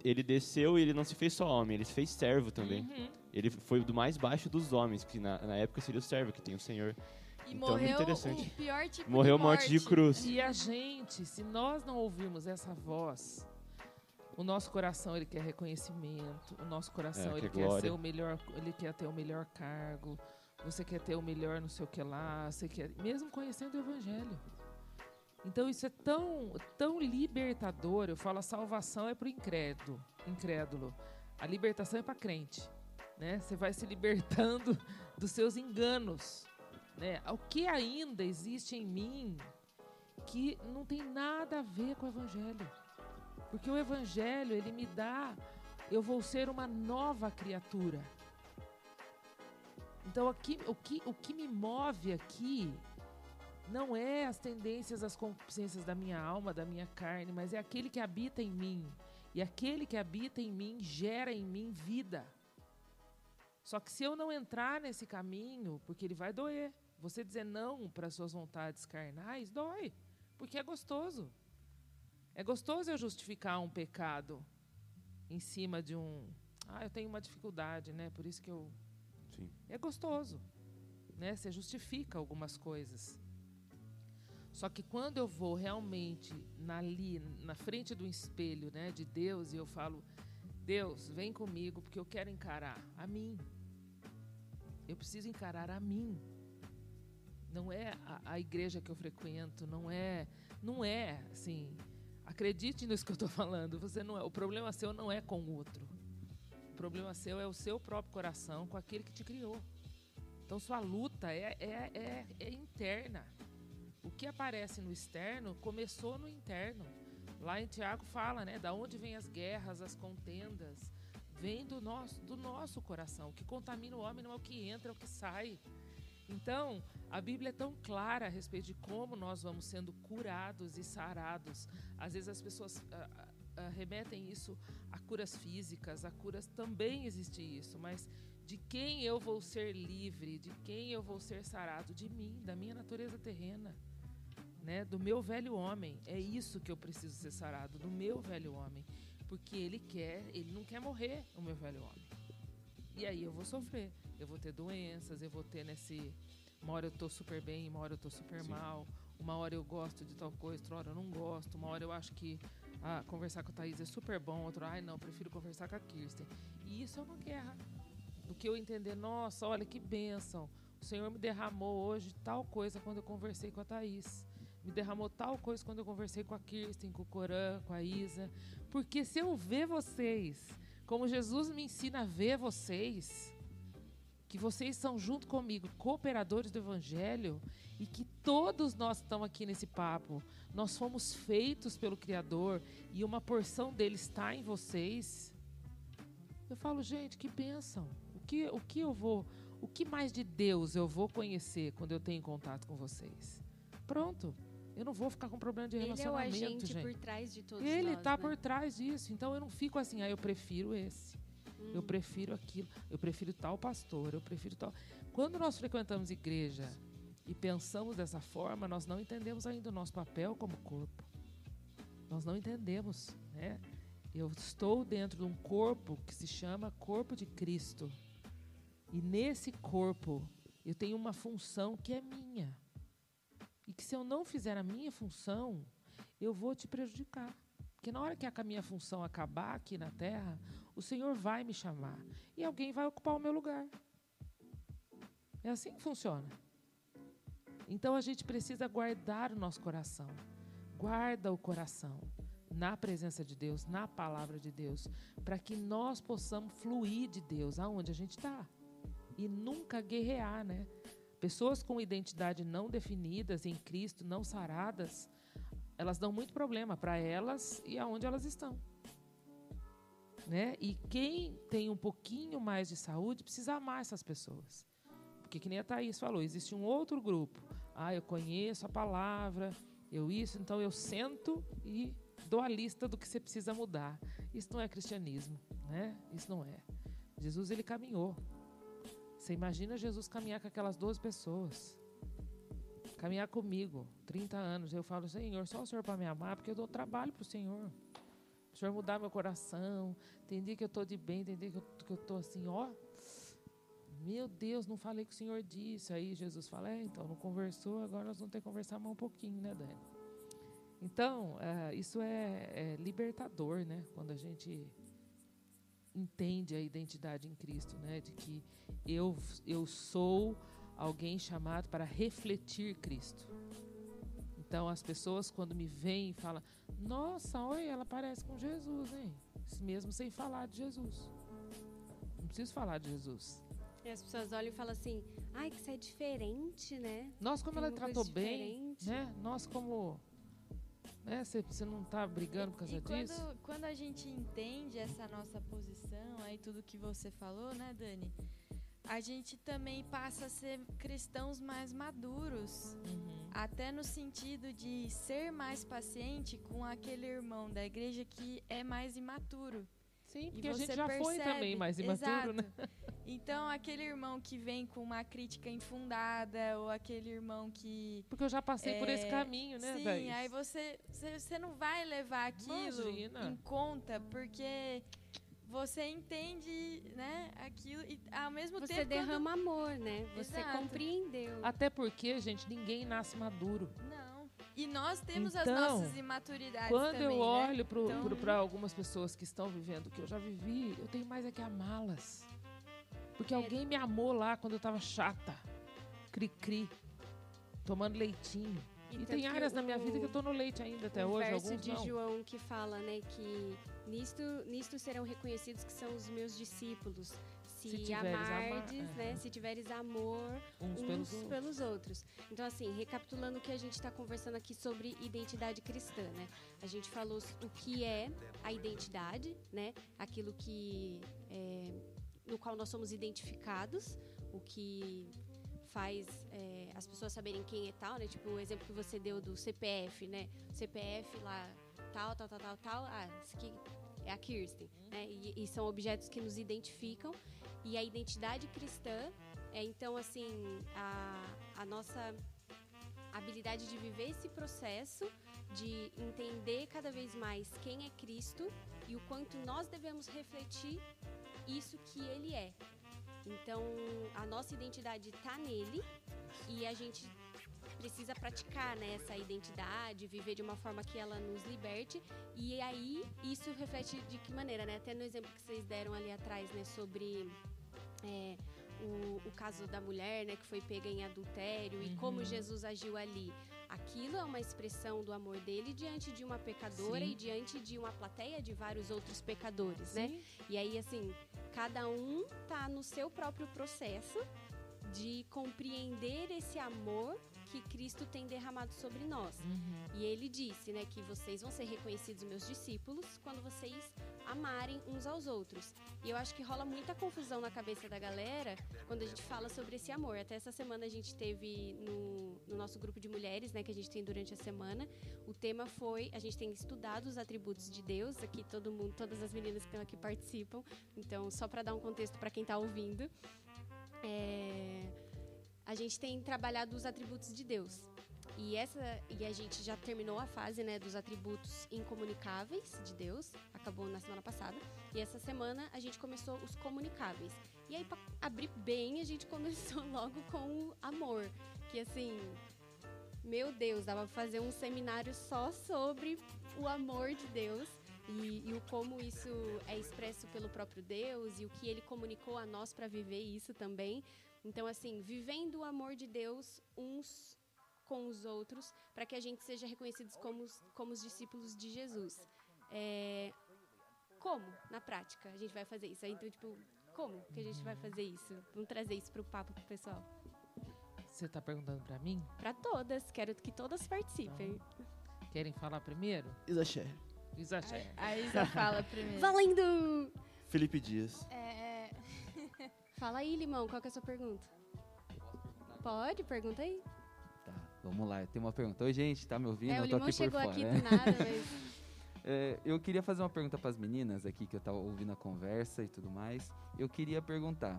ele desceu e ele não se fez só homem, ele se fez servo também. Uhum. Ele foi do mais baixo dos homens, que na, na época seria o servo, que tem o Senhor. E Então, morreu interessante. o pior tipo Morreu de morte de cruz. E a gente, se nós não ouvirmos essa voz, o nosso coração ele quer reconhecimento, o nosso coração É, ele quer quer ser o melhor, ele quer ter o melhor cargo, você quer ter o melhor não sei o que lá, você quer, mesmo conhecendo o evangelho. Então isso é tão, tão libertador. Eu falo a salvação é para o incrédulo, incrédulo. A libertação é para crente, né? Você vai se libertando dos seus enganos, né? O que ainda existe em mim que não tem nada a ver com o evangelho. Porque o evangelho, ele me dá, eu vou ser uma nova criatura. Então, aqui, o, que, o que me move aqui não é as tendências, as consciências da minha alma, da minha carne, mas é aquele que habita em mim. E aquele que habita em mim gera em mim vida. Só que se eu não entrar nesse caminho, porque ele vai doer. Você dizer não para suas vontades carnais dói, porque é gostoso. É gostoso eu justificar um pecado em cima de um, ah, eu tenho uma dificuldade, né? Por isso que eu Sim. é gostoso, né? Você justifica algumas coisas. Só que quando eu vou realmente na, ali, na frente do espelho, né, de Deus, e eu falo, Deus, vem comigo, porque eu quero encarar a mim. Eu preciso encarar a mim. Não é a, a igreja que eu frequento, não é, não é, assim, acredite nisso que eu estou falando. Você não é, o problema seu não é com o outro. O problema seu é o seu próprio coração com aquele que te criou. Então sua luta é, é, é, é interna. O que aparece no externo começou no interno. Lá em Tiago fala, né? Da onde vêm as guerras, as contendas? Vem do nosso, do nosso coração. O que contamina o homem não é o que entra, é o que sai. Então, a Bíblia é tão clara a respeito de como nós vamos sendo curados e sarados. Às vezes as pessoas ah, ah, ah, remetem isso a curas físicas, a curas também existe isso, mas de quem eu vou ser livre, de quem eu vou ser sarado, de mim, da minha natureza terrena, né, do meu velho homem. É isso que eu preciso ser sarado, do meu velho homem, porque ele quer, ele não quer morrer, o meu velho homem. E aí eu vou sofrer, eu vou ter doenças, eu vou ter nesse uma hora eu tô super bem, uma hora eu tô super Sim. mal, uma hora eu gosto de tal coisa, outra hora eu não gosto, uma hora eu acho que ah, conversar com a Thaís é super bom, outra ai não, prefiro conversar com a Kirsten. E isso é uma guerra. Do que eu entender, nossa, olha que bênção. O Senhor me derramou hoje tal coisa quando eu conversei com a Thaís. Me derramou tal coisa quando eu conversei com a Kirsten, com o Corã, com a Isa. Porque se eu ver vocês, como Jesus me ensina a ver vocês, que vocês são junto comigo cooperadores do evangelho e que todos nós estamos aqui nesse papo, nós fomos feitos pelo criador e uma porção dele está em vocês. Eu falo, gente, que bênção. O que o que eu vou, o que mais de Deus eu vou conhecer quando eu tenho contato com vocês? Pronto. Eu não vou ficar com problema de relacionamento, Ele é o agente gente. por trás de todos Ele está né? por trás disso. Então eu não fico assim, ah, eu prefiro esse. Eu prefiro aquilo, eu prefiro tal pastor, eu prefiro tal. Quando nós frequentamos igreja e pensamos dessa forma, nós não entendemos ainda o nosso papel como corpo. Nós não entendemos, né? Eu estou dentro de um corpo que se chama corpo de Cristo. E nesse corpo eu tenho uma função que é minha. E que se eu não fizer a minha função, eu vou te prejudicar. Porque na hora que a minha função acabar aqui na terra, o Senhor vai me chamar e alguém vai ocupar o meu lugar. É assim que funciona. Então a gente precisa guardar o nosso coração. Guarda o coração na presença de Deus, na palavra de Deus, para que nós possamos fluir de Deus aonde a gente está e nunca guerrear, né? Pessoas com identidade não definidas em Cristo, não saradas, elas dão muito problema para elas e aonde elas estão. Né? E quem tem um pouquinho mais de saúde precisa amar essas pessoas. Porque, que nem a Thaís falou, existe um outro grupo. Ah, eu conheço a palavra, eu isso, então eu sento e dou a lista do que você precisa mudar. Isso não é cristianismo, né? Isso não é. Jesus, ele caminhou. Você imagina Jesus caminhar com aquelas 12 pessoas. Caminhar comigo, 30 anos. Eu falo, Senhor, só o Senhor para me amar, porque eu dou trabalho para o Senhor. O Senhor mudar meu coração. Tem dia que eu estou de bem, tem dia que eu estou assim, ó. Meu Deus, não falei com o Senhor disse. Aí Jesus fala, é, então não conversou, agora nós vamos ter que conversar mais um pouquinho, né, Dani? Então, é, isso é, é libertador, né? Quando a gente entende a identidade em Cristo, né? De que eu, eu sou alguém chamado para refletir Cristo. Então, as pessoas, quando me veem, falam: nossa, oi, ela parece com Jesus, hein? Mesmo sem falar de Jesus. Não preciso falar de Jesus. E as pessoas olham e falam assim, ai, que você é diferente, né? Nós, como Tem ela tratou bem, né? Nós, como. Né? Você, você não está brigando por causa e quando, disso? Quando a gente entende essa nossa posição, aí tudo que você falou, né, Dani? A gente também passa a ser cristãos mais maduros. Uhum. Até no sentido de ser mais paciente com aquele irmão da igreja que é mais imaturo. Sim, porque a gente já percebe, foi também mais imaturo, exato. né? Então, aquele irmão que vem com uma crítica infundada, ou aquele irmão que. Porque eu já passei é, por esse é, caminho, né, Sim, aí você, você, você não vai levar aquilo Imagina. em conta, porque você entende, né, aquilo e ao mesmo você tempo você derrama quando... amor, né? Você Exato. compreendeu. Até porque, gente, ninguém nasce maduro. Não. E nós temos então, as nossas imaturidades Quando também, eu né? olho para então... algumas pessoas que estão vivendo o que eu já vivi, eu tenho mais é que amá-las. Porque é. alguém me amou lá quando eu estava chata, cri-cri, tomando leitinho. E, e tem áreas na minha vida que eu estou no leite ainda até o hoje, verso alguns de não. João que fala, né, que nisto, nisto serão reconhecidos que são os meus discípulos. Se, se amardes, amar, né, é. se tiveres amor uns, uns pelos, pelos, outros. Então, assim, recapitulando o que a gente está conversando aqui sobre identidade cristã, né? A gente falou o que é a identidade, né? Aquilo que... É, no qual nós somos identificados, o que faz é, as pessoas saberem quem é tal, né? Tipo o exemplo que você deu do CPF, né? CPF lá, tal, tal, tal, tal, tal. Ah, isso aqui é a Kirsten, né? E, e são objetos que nos identificam. E a identidade cristã é, então, assim, a, a nossa habilidade de viver esse processo, de entender cada vez mais quem é Cristo e o quanto nós devemos refletir isso que Ele é. Então, a nossa identidade está nele e a gente precisa praticar né, essa identidade, viver de uma forma que ela nos liberte. E aí, isso reflete de que maneira, né? Até no exemplo que vocês deram ali atrás, né, sobre é, o, o, caso da mulher, né, que foi pega em adultério uhum. e como Jesus agiu ali. Aquilo é uma expressão do amor dele diante de uma pecadora Sim. e diante de uma plateia de vários outros pecadores? Sim. né? E aí, assim, cada um tá no seu próprio processo de compreender esse amor que Cristo tem derramado sobre nós. Uhum. E ele disse, né, que vocês vão ser reconhecidos meus discípulos quando vocês amarem uns aos outros. E eu acho que rola muita confusão na cabeça da galera quando a gente fala sobre esse amor. Até essa semana a gente teve no, no nosso grupo de mulheres, né, que a gente tem durante a semana, o tema foi, a gente tem estudado os atributos de Deus, aqui todo mundo, todas as meninas que estão aqui participam. Então, só para dar um contexto para quem está ouvindo, é, a gente tem trabalhado os atributos de Deus. E essa e a gente já terminou a fase, né, dos atributos incomunicáveis de Deus, acabou na semana passada. E essa semana a gente começou os comunicáveis. E aí para abrir bem, a gente começou logo com o amor, que assim, meu Deus, dava pra fazer um seminário só sobre o amor de Deus. E, e, o como isso é expresso pelo próprio Deus e o que ele comunicou a nós para viver isso também. Então, assim, vivendo o amor de Deus uns com os outros, para que a gente seja reconhecidos como, como os discípulos de Jesus. É, como, na prática, a gente vai fazer isso? Então, tipo, como que a gente vai fazer isso? Vamos trazer isso para o papo pro pessoal. Você está perguntando para mim? Para todas. Quero que todas participem. Então, querem falar primeiro? Isa Cher. Isa Cher. A, a Isa fala primeiro. Valendo! Felipe Dias. É... Fala aí, Limão, qual é a sua pergunta? Pode, pergunta aí. Vamos lá, eu tenho uma pergunta. Oi, gente, tá me ouvindo? É, eu tô aqui chegou por aqui fora. do nada, mas... É, eu queria fazer uma pergunta para as meninas aqui, que eu estava ouvindo a conversa e tudo mais. Eu queria perguntar: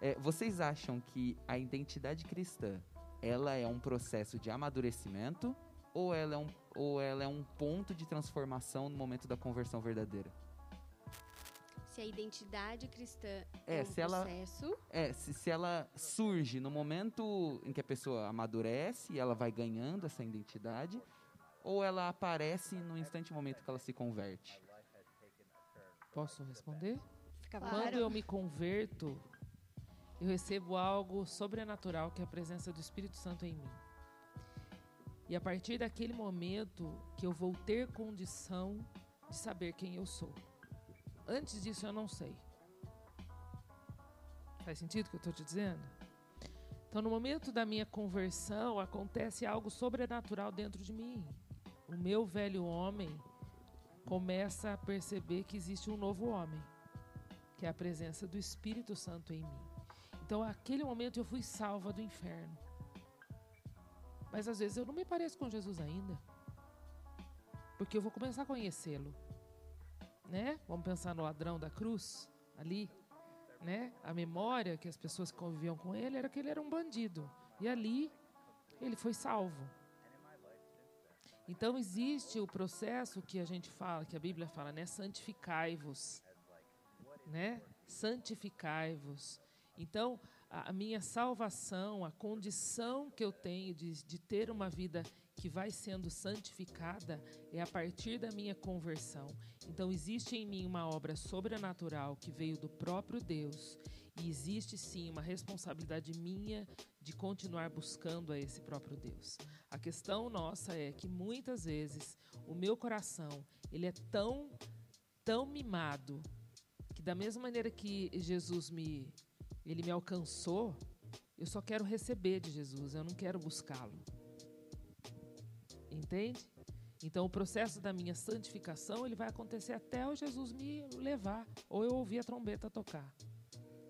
é, vocês acham que a identidade cristã ela é um processo de amadurecimento ou ela é um, ou ela é um ponto de transformação no momento da conversão verdadeira? Se a identidade cristã é, é um se processo. Ela, é, se, se ela surge no momento em que a pessoa amadurece e ela vai ganhando essa identidade, ou ela aparece no instante momento que ela se converte? Posso responder? Fica Quando claro. eu me converto, eu recebo algo sobrenatural que é a presença do Espírito Santo em mim. E a partir daquele momento que eu vou ter condição de saber quem eu sou. Antes disso eu não sei. Faz sentido o que eu estou te dizendo? Então, no momento da minha conversão, acontece algo sobrenatural dentro de mim. O meu velho homem começa a perceber que existe um novo homem, que é a presença do Espírito Santo em mim. Então, naquele momento, eu fui salva do inferno. Mas às vezes eu não me pareço com Jesus ainda, porque eu vou começar a conhecê-lo né? Vamos pensar no ladrão da cruz, ali, né? A memória que as pessoas conviviam com ele era que ele era um bandido. E ali ele foi salvo. Então existe o processo que a gente fala, que a Bíblia fala, né? Santificai-vos, né? Santificai-vos. Então a, minha salvação, a condição que eu tenho de, de ter uma vida que vai sendo santificada é a partir da minha conversão. Então, existe em mim uma obra sobrenatural que veio do próprio Deus, e existe sim uma responsabilidade minha de continuar buscando a esse próprio Deus. A questão nossa é que muitas vezes o meu coração, ele é tão tão mimado que da mesma maneira que Jesus me ele me alcançou, eu só quero receber de Jesus, eu não quero buscá-lo. Entende? Então, o processo da minha santificação ele vai acontecer até o Jesus me levar, ou eu ouvir a trombeta tocar.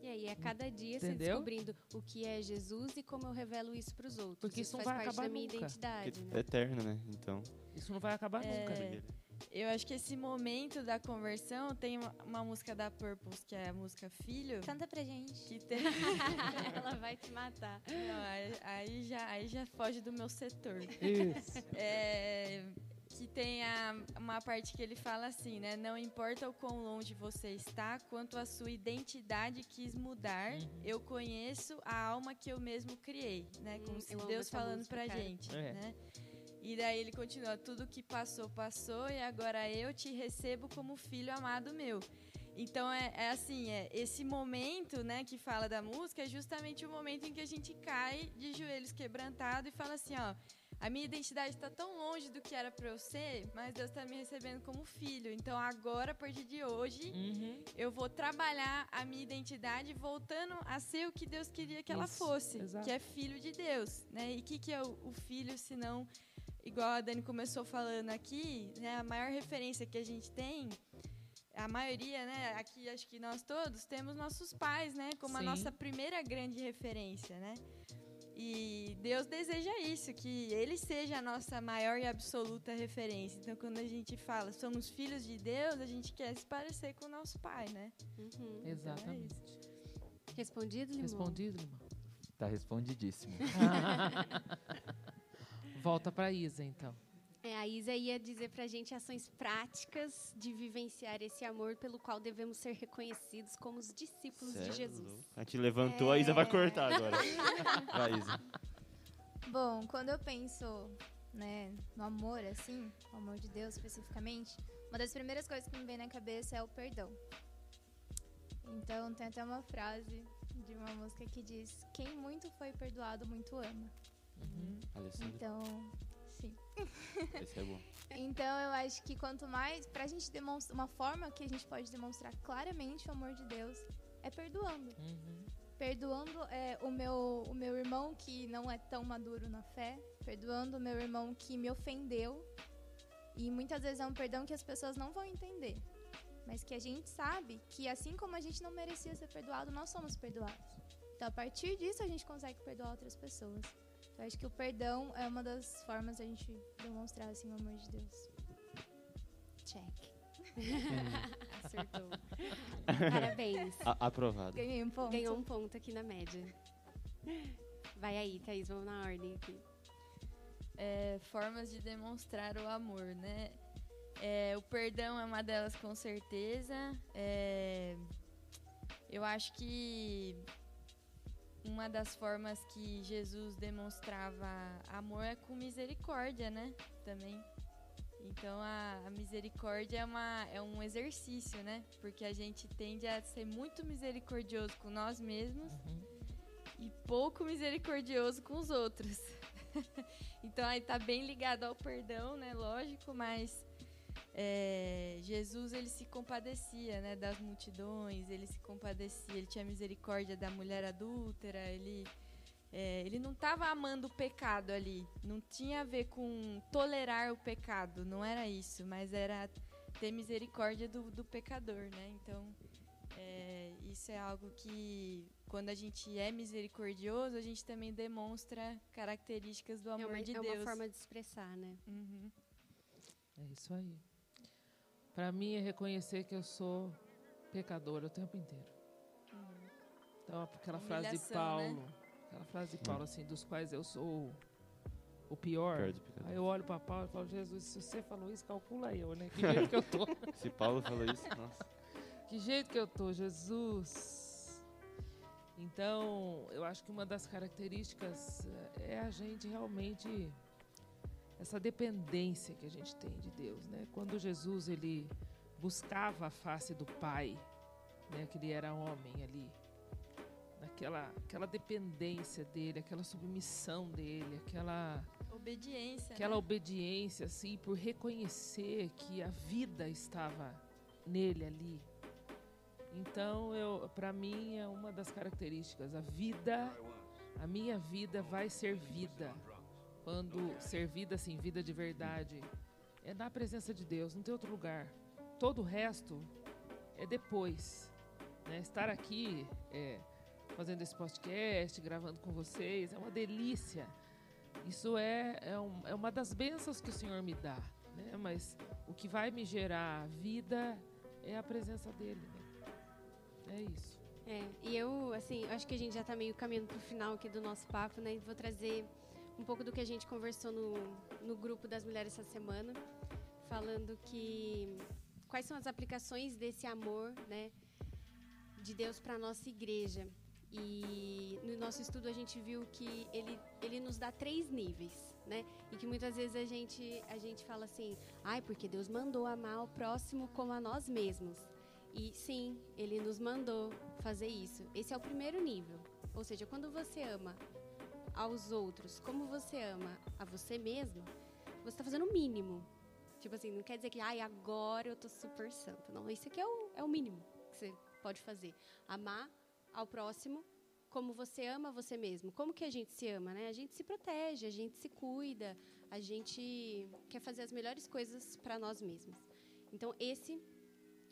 E aí, a cada dia, você Entendeu? descobrindo o que é Jesus e como eu revelo isso para os outros. Porque isso não faz vai parte acabar da minha nunca. identidade, né? é eterno, né? Então. Isso não vai acabar É, nunca. Eu acho que esse momento da conversão tem uma, uma música da Purpose, que é a música Filho, Canta pra gente. que tem. Ela vai te matar. Não, aí, aí já, aí já foge do meu setor. Isso. É, que tem a- uma parte que ele fala assim, né? Não importa o quão longe você está, quanto a sua identidade quis mudar, eu conheço a alma que eu mesmo criei, né? Como Hum, se Deus falando música, pra cara. gente, É. né? E daí ele continua, tudo que passou, passou, e agora eu te recebo como filho amado meu. Então é, é assim, é esse momento, né, que fala da música é justamente o momento em que a gente cai de joelhos quebrantado e fala assim, ó, a minha identidade está tão longe do que era para eu ser, mas Deus está me recebendo como filho. Então agora, a partir de hoje, Uhum. eu vou trabalhar a minha identidade voltando a ser o que Deus queria que ela Isso, fosse, exato. que é filho de Deus, né? E o que, que é o, o filho, se não, igual a Dani começou falando aqui, né? A maior referência que a gente tem, a maioria, né? Aqui acho que nós todos temos nossos pais, né? Como a Sim. nossa primeira grande referência, né? E Deus deseja isso, que Ele seja a nossa maior e absoluta referência. Então, quando a gente fala somos filhos de Deus, a gente quer se parecer com o nosso pai, né? Uhum. Exatamente. Respondido, Limão? Respondido, irmão? Tá respondidíssimo. Volta pra Isa, então. É, a Isa ia dizer pra gente ações práticas de vivenciar esse amor pelo qual devemos ser reconhecidos como os discípulos Cê de é Jesus. A gente levantou, a Isa vai cortar agora. Vai, Isa. Bom, quando eu penso, né, no amor, assim, o amor de Deus especificamente, uma das primeiras coisas que me vem na cabeça é o perdão. Então, tem até uma frase de uma música que diz: Quem muito foi perdoado, muito ama. Alessandra, Então, sim. esse é bom. Então, eu acho que quanto mais. Pra gente demonstrar. Uma forma que a gente pode demonstrar claramente o amor de Deus é perdoando. Uhum. Perdoando é, o, meu, o meu irmão que não é tão maduro na fé. Perdoando o meu irmão que me ofendeu. E muitas vezes é um perdão que as pessoas não vão entender. Mas que a gente sabe que assim como a gente não merecia ser perdoado, nós somos perdoados. Então, a partir disso, a gente consegue perdoar outras pessoas. Então, acho que o perdão é uma das formas da gente demonstrar assim, o amor de Deus. Check. Acertou. Parabéns. A- aprovado. Ganhei um ponto. Ganhou um ponto aqui na média. Vai aí, Thaís, vamos na ordem aqui. É, formas de demonstrar o amor, né? É, o perdão é uma delas, com certeza. É, eu acho que uma das formas que Jesus demonstrava amor é com misericórdia, né? Também. Então a, a misericórdia é, uma, é um exercício, né? Porque a gente tende a ser muito misericordioso com nós mesmos Uhum. e pouco misericordioso com os outros. então aí tá bem ligado ao perdão, né? Lógico, mas é, Jesus ele se compadecia, né? Das multidões, ele se compadecia, ele tinha misericórdia da mulher adúltera, ele é, ele não estava amando o pecado ali, não tinha a ver com tolerar o pecado, não era isso, mas era ter misericórdia do, do pecador, né? Então é, isso é algo que, quando a gente é misericordioso, a gente também demonstra características do É amor uma, de é Deus. uma forma de expressar, né? Uhum. É isso aí. Pra mim é reconhecer que eu sou pecadora o tempo inteiro. Então, aquela frase de né? Paulo, aquela frase de Paulo assim, dos quais eu sou o pior. Pior. Aí eu olho pra Paulo e falo, Jesus, se você falou isso, calcula eu, né? Que jeito que eu tô. Se Paulo falou isso, nossa. Que jeito que eu tô, Jesus. Então, eu acho que uma das características eh, é a gente realmente essa dependência que a gente tem de Deus, né? Quando Jesus ele buscava a face do Pai, né, que ele era homem ali, naquela aquela dependência dele, aquela submissão dele, aquela Obediência. aquela né? obediência assim por reconhecer que a vida estava nele ali. Então, eu para mim é uma das características, a vida, a minha vida vai ser vida. Quando ser vida assim, vida de verdade, é na presença de Deus, não tem outro lugar. Todo o resto é depois. Né? Estar aqui é, fazendo esse podcast, gravando com vocês, é uma delícia. Isso é, é, um, é uma das bênçãos que o Senhor me dá. Né? Mas o que vai me gerar vida é a presença dele. Né? É isso. É, e eu, assim, acho que a gente já está meio caminhando para o final aqui do nosso papo, né? Vou trazer um pouco do que a gente conversou no, no grupo das mulheres essa semana, falando que quais são as aplicações desse amor, né, de Deus para nossa igreja. E no nosso estudo a gente viu que ele, ele nos dá três níveis, né? E que muitas vezes a gente, a gente fala assim, ai, porque Deus mandou amar o próximo como a nós mesmos. E sim, ele nos mandou fazer isso. Esse é o primeiro nível. Ou seja, quando você ama aos outros como você ama a você mesmo, você está fazendo o mínimo. Tipo assim, não quer dizer que, ai, agora eu tô super santo. Não, isso aqui é o, é o mínimo que você pode fazer. Amar ao próximo como você ama você mesmo. Como que a gente se ama, né? A gente se protege, a gente se cuida, a gente quer fazer as melhores coisas para nós mesmos. Então, esse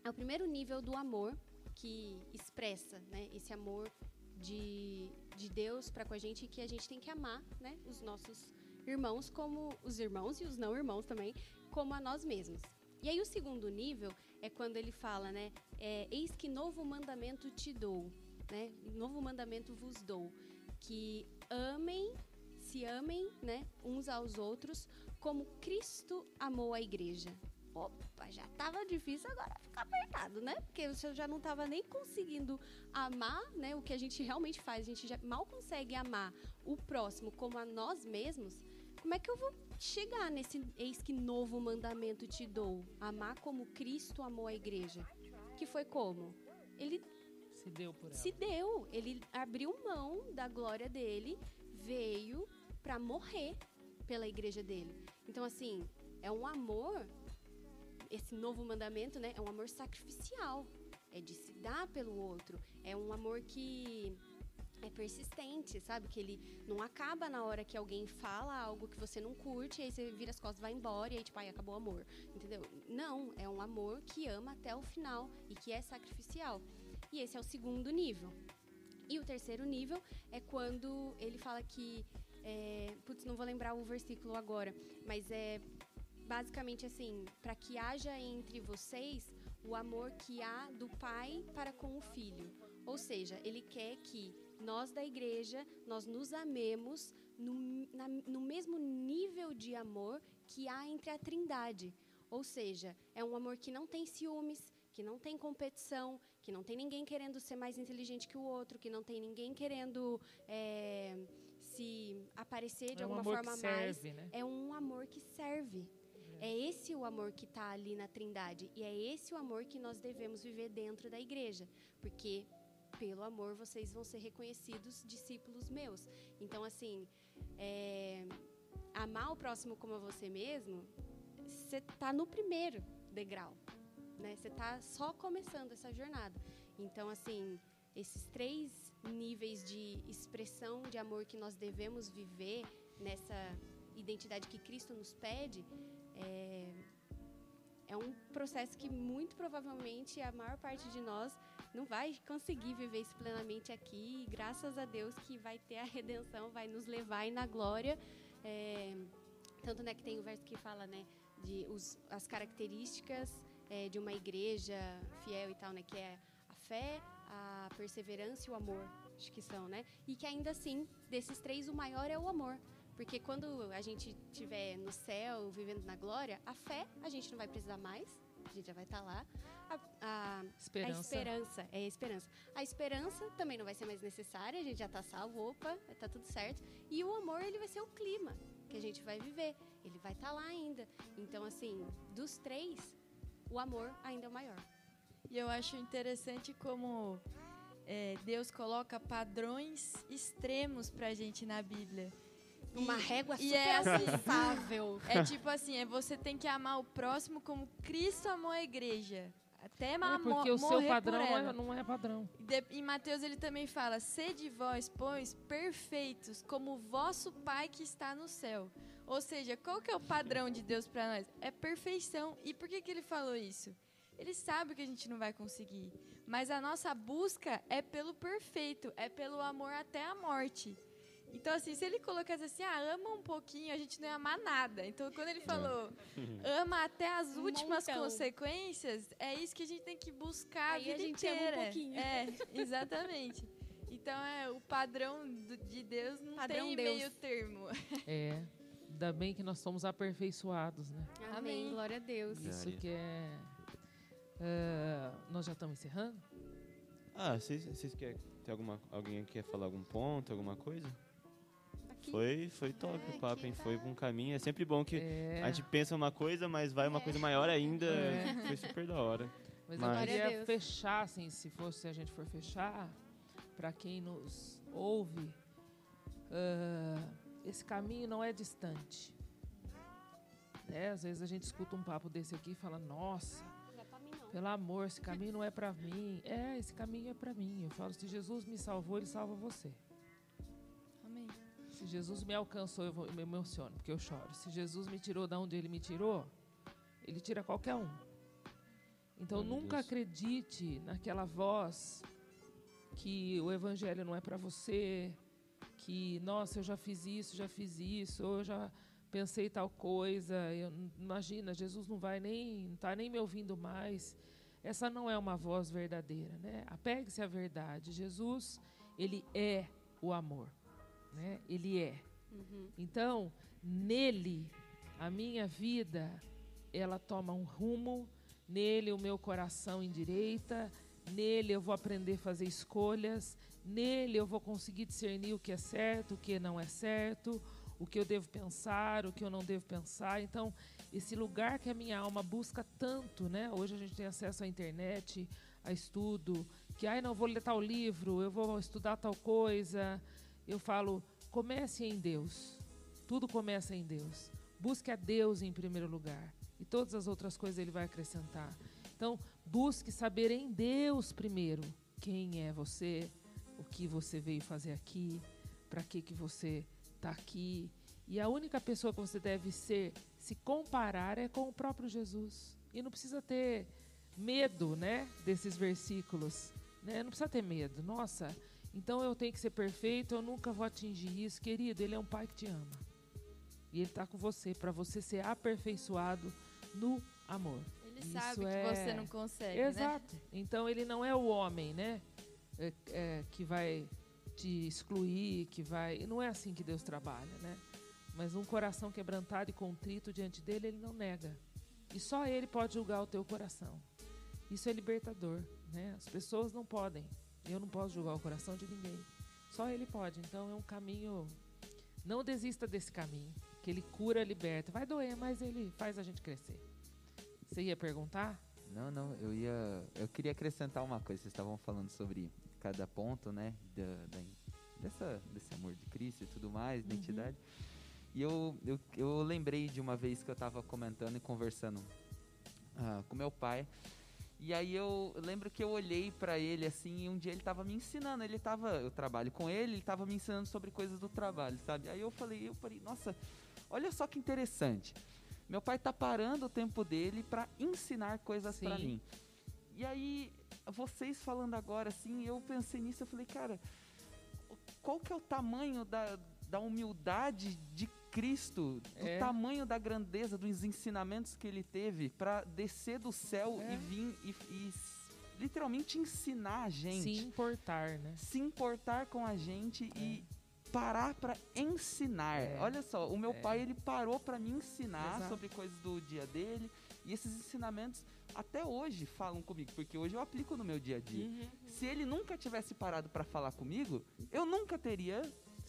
é o primeiro nível do amor que expressa, né? Esse amor de, de Deus para com a gente que a gente tem que amar, né? Os nossos irmãos como os irmãos e os não irmãos também, como a nós mesmos. E aí o segundo nível é quando ele fala, né? É, Eis que novo mandamento te dou né? Novo mandamento vos dou, que amem, se amem, né, uns aos outros, como Cristo amou a igreja. Opa, já estava difícil, agora fica apertado, né? Porque você já não estava nem conseguindo amar, né? O que a gente realmente faz, a gente já mal consegue amar o próximo como a nós mesmos. Como é que eu vou chegar nesse eis que novo mandamento te dou? Amar como Cristo amou a igreja. Que foi como? Ele se deu por ela. Se deu. Ele abriu mão da glória dele, veio para morrer pela igreja dele. Então, assim, é um amor, esse novo mandamento, né? É um amor sacrificial. É de se dar pelo outro. É um amor que é persistente, sabe? Que ele não acaba na hora que alguém fala algo que você não curte, aí você vira as costas, vai embora, e aí, tipo, acabou o amor. Entendeu? Não, é um amor que ama até o final e que é sacrificial. E esse é o segundo nível. E o terceiro nível é quando ele fala que. É, putz, não vou lembrar o versículo agora, mas é basicamente assim: para que haja entre vocês o amor que há do pai para com o filho. Ou seja, ele quer que nós da igreja, nós nos amemos no, na, no mesmo nível de amor que há entre a trindade. Ou seja, é um amor que não tem ciúmes, que não tem competição, que não tem ninguém querendo ser mais inteligente que o outro, que não tem ninguém querendo é, se aparecer de é um alguma forma serve, mais. Né? É um amor que serve. É. é esse o amor que está ali na Trindade e é esse o amor que nós devemos viver dentro da igreja, porque pelo amor vocês vão ser reconhecidos discípulos meus. Então, assim, é, amar o próximo como a você mesmo, você está no primeiro degrau né? Você está só começando essa jornada. Então, assim, esses três níveis de expressão de amor que nós devemos viver nessa identidade que Cristo nos pede, é, é um processo que muito provavelmente a maior parte de nós não vai conseguir viver isso plenamente aqui. E graças a Deus que vai ter a redenção, vai nos levar aí na glória. É, tanto né, que tem o verso que fala né, de os, as características é, de uma igreja fiel e tal, né? Que é a fé, a perseverança e o amor, acho que são, né? E que ainda assim, desses três, o maior é o amor. Porque quando a gente estiver no céu, vivendo na glória, a fé a gente não vai precisar mais, a gente já vai estar tá lá. A, a, esperança. a esperança é a esperança. A esperança também não vai ser mais necessária, a gente já está salvo, opa, está tudo certo. E o amor, ele vai ser o clima que a gente vai viver. Ele vai estar tá lá ainda. Então, assim, dos três, o amor ainda é o maior. E eu acho interessante como é, Deus coloca padrões extremos pra gente na Bíblia. Uma e, régua super é acessível. É tipo assim, é você tem que amar o próximo como Cristo amou a igreja. Até é porque o seu padrão é, não é padrão. De, em Mateus ele também fala: Sede vós, pois, perfeitos, como o vosso Pai que está no céu. Ou seja, qual que é o padrão de Deus para nós? É perfeição. E por que, que ele falou isso? Ele sabe que a gente não vai conseguir. Mas a nossa busca é pelo perfeito, é pelo amor até a morte. Então, assim, se ele colocasse assim, ah, ama um pouquinho, a gente não ia amar nada. Então, quando ele falou, ama até as últimas montão. consequências, é isso que a gente tem que buscar Aí a a vida gente ama um inteira. pouquinho. É, exatamente. Então, é, o padrão do- de Deus não Padrão tem Deus. meio termo. É. Ainda bem que nós somos aperfeiçoados, né? Amém. Amém. Glória a Deus. Isso Glória. que é. Ah, nós já estamos encerrando? Ah, vocês vocês querem. Tem alguma, alguém que quer falar algum ponto, alguma coisa? Foi, foi top É, o papo, hein? Foi tá. um caminho. É sempre bom que É. a gente pensa uma coisa, mas vai uma É. coisa maior ainda. É. Foi super da hora. Mas, Mas- eu queria Deus. fechar, assim, se fosse se a gente for fechar, para quem nos ouve, ah, esse caminho não é distante. Né? Às vezes a gente escuta um papo desse aqui e fala, nossa, não. pelo amor, esse caminho não é para mim. É, esse caminho é para mim. Eu falo, se Jesus me salvou, ele salva você. Se Jesus me alcançou, eu, vou, eu me emociono, porque eu choro. Se Jesus me tirou da onde ele me tirou, ele tira qualquer um. Então a nunca Deus. acredite naquela voz que o evangelho não é para você, que nossa, eu já fiz isso, já fiz isso, ou eu já pensei tal coisa. Eu, imagina, Jesus não vai nem, não tá nem me ouvindo mais. Essa não é uma voz verdadeira, né? Apegue-se à verdade. Jesus, ele é o amor, né? Ele é. Uhum. Então, nele, a minha vida, ela toma um rumo, nele o meu coração endireita, nele eu vou aprender a fazer escolhas, nele eu vou conseguir discernir o que é certo, o que não é certo, o que eu devo pensar, o que eu não devo pensar. Então, esse lugar que a minha alma busca tanto, né? Hoje a gente tem acesso à internet, a estudo, que ai não vou ler tal livro, eu vou estudar tal coisa. Eu falo, comece em Deus. Tudo começa em Deus. Busque a Deus em primeiro lugar. E todas as outras coisas ele vai acrescentar. Então, busque saber em Deus primeiro quem é você, o que você veio fazer aqui, para que, que você está aqui. E a única pessoa que você deve ser, se comparar, é com o próprio Jesus. E não precisa ter medo né, desses versículos. Né? Não precisa ter medo. Nossa, então eu tenho que ser perfeito, eu nunca vou atingir isso. Querido, ele é um pai que te ama. E ele está com você, para você ser aperfeiçoado no amor. Ele Isso sabe é- que você não consegue, né? Exato. Então ele não é o homem, né? é- é, que vai te excluir, que vai. Não é assim que Deus trabalha, né? Mas um coração quebrantado e contrito diante dele, ele não nega. E só ele pode julgar o teu coração. Isso é libertador, né? As pessoas não podem. Eu não posso julgar o coração de ninguém. Só ele pode. Então é um caminho. Não desista desse caminho, que ele cura, liberta. Vai doer, mas ele faz a gente crescer. Você ia perguntar? Não, não, eu ia. Eu queria acrescentar uma coisa. Vocês estavam falando sobre cada ponto, né? Da, da- dessa, desse amor de Cristo e tudo mais, identidade. E eu, eu, eu lembrei de uma vez que eu estava comentando e conversando ah, com meu pai. E aí eu lembro que eu olhei para ele assim, e um dia ele estava me ensinando, ele tava, eu trabalho com ele, ele estava me ensinando sobre coisas do trabalho, sabe? Aí eu falei, eu falei, nossa, olha só que interessante. Meu pai tá parando o tempo dele para ensinar coisas para mim. E aí vocês falando agora assim, eu pensei nisso, eu falei, cara, qual que é o tamanho da, da humildade de Cristo, do É. tamanho da grandeza dos ensinamentos que ele teve para descer do céu É. e vir e, e literalmente ensinar a gente, Se importar, né? se importar com a gente e parar para ensinar. É. Olha só, o meu É. pai ele parou para me ensinar Exato. sobre coisas do dia dele e esses ensinamentos até hoje falam comigo, porque hoje eu aplico no meu dia a dia. Uhum. Se ele nunca tivesse parado para falar comigo, eu nunca teria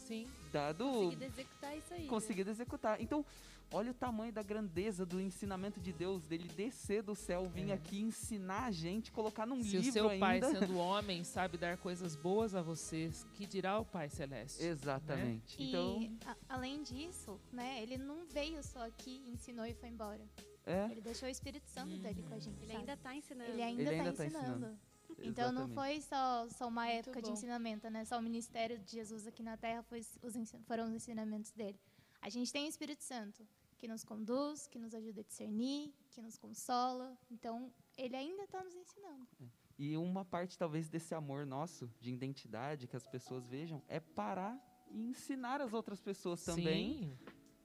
Sim. dado Conseguido executar isso aí. né? conseguido executar. Então, olha o tamanho da grandeza do enamento de Deus, dele descer do céu, vir É. aqui ensinar a gente, colocar num Se o livro seu pai, ainda. sendo homem, sabe dar coisas boas a vocês, que dirá o Pai Celeste? Exatamente. E Então, a- além disso, né, ele não veio só aqui, ensinou e foi embora. é. Ele deixou o Espírito Santo dele com a gente. Ele sabe? ainda tá ensinando. Ele ainda está ainda tá ensinando. Então não foi só, só uma Muito época de bom. ensinamento, né? Só o ministério de Jesus aqui na Terra foi os, foram os ensinamentos dele. A gente tem o Espírito Santo. que nos conduz, que nos ajuda a discernir, que nos consola. Então, ele ainda está nos ensinando. E uma parte, talvez, desse amor nosso, de identidade, que as pessoas vejam, é parar e ensinar as outras pessoas também Sim,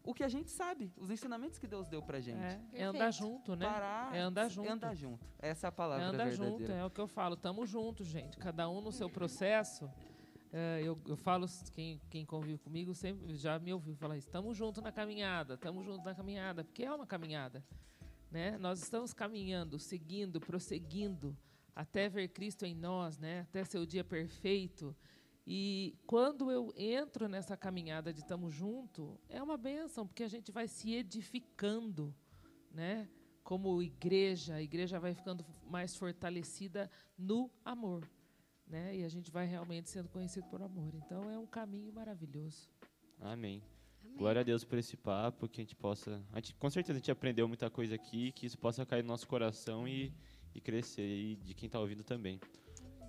o que a gente sabe, os ensinamentos que Deus deu pra gente. é, é andar junto, né? Parar, É andar junto. andar junto. Essa é a É palavra andar verdadeira. junto, é o que eu falo. Tamo junto, gente. Cada um no seu processo. É, eu, eu falo, quem, quem convive comigo sempre já me ouviu falar isso. Estamos junto na caminhada, estamos junto na caminhada, porque é uma caminhada. Né? Nós estamos caminhando, seguindo, prosseguindo, até ver Cristo em nós, né? até ser o dia perfeito. E quando eu entro nessa caminhada de estamos junto, é uma benção, porque a gente vai se edificando, né? Como igreja, a igreja vai ficando mais fortalecida no amor, né? E a gente vai realmente sendo conhecido por amor. Então é um caminho maravilhoso. Amém. Amém. Glória a Deus por esse papo, que a gente possa. A gente, com certeza a gente aprendeu muita coisa aqui, que isso possa cair no nosso coração e, e crescer, e de quem está ouvindo também.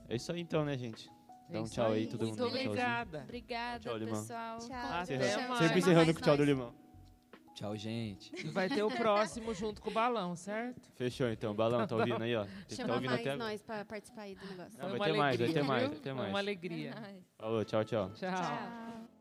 É isso aí então, né, gente? Dá É um isso tchau aí, todo Muito mundo. Tchauzinho. obrigada. Obrigada, Tchau, pessoal. Tchau. Até mais. Sempre encerrando com o tchau do limão. Tchau, gente. E vai ter o próximo junto com o balão, certo? Fechou então, balão, tá ouvindo aí, ó. Que tá Chama ouvindo mais até agora. nós para participar aí do negócio. Não, vai ter mais, vai alegria, ter mais, vai ter mais. uma alegria. É. Falou, tchau, tchau. Tchau. Tchau.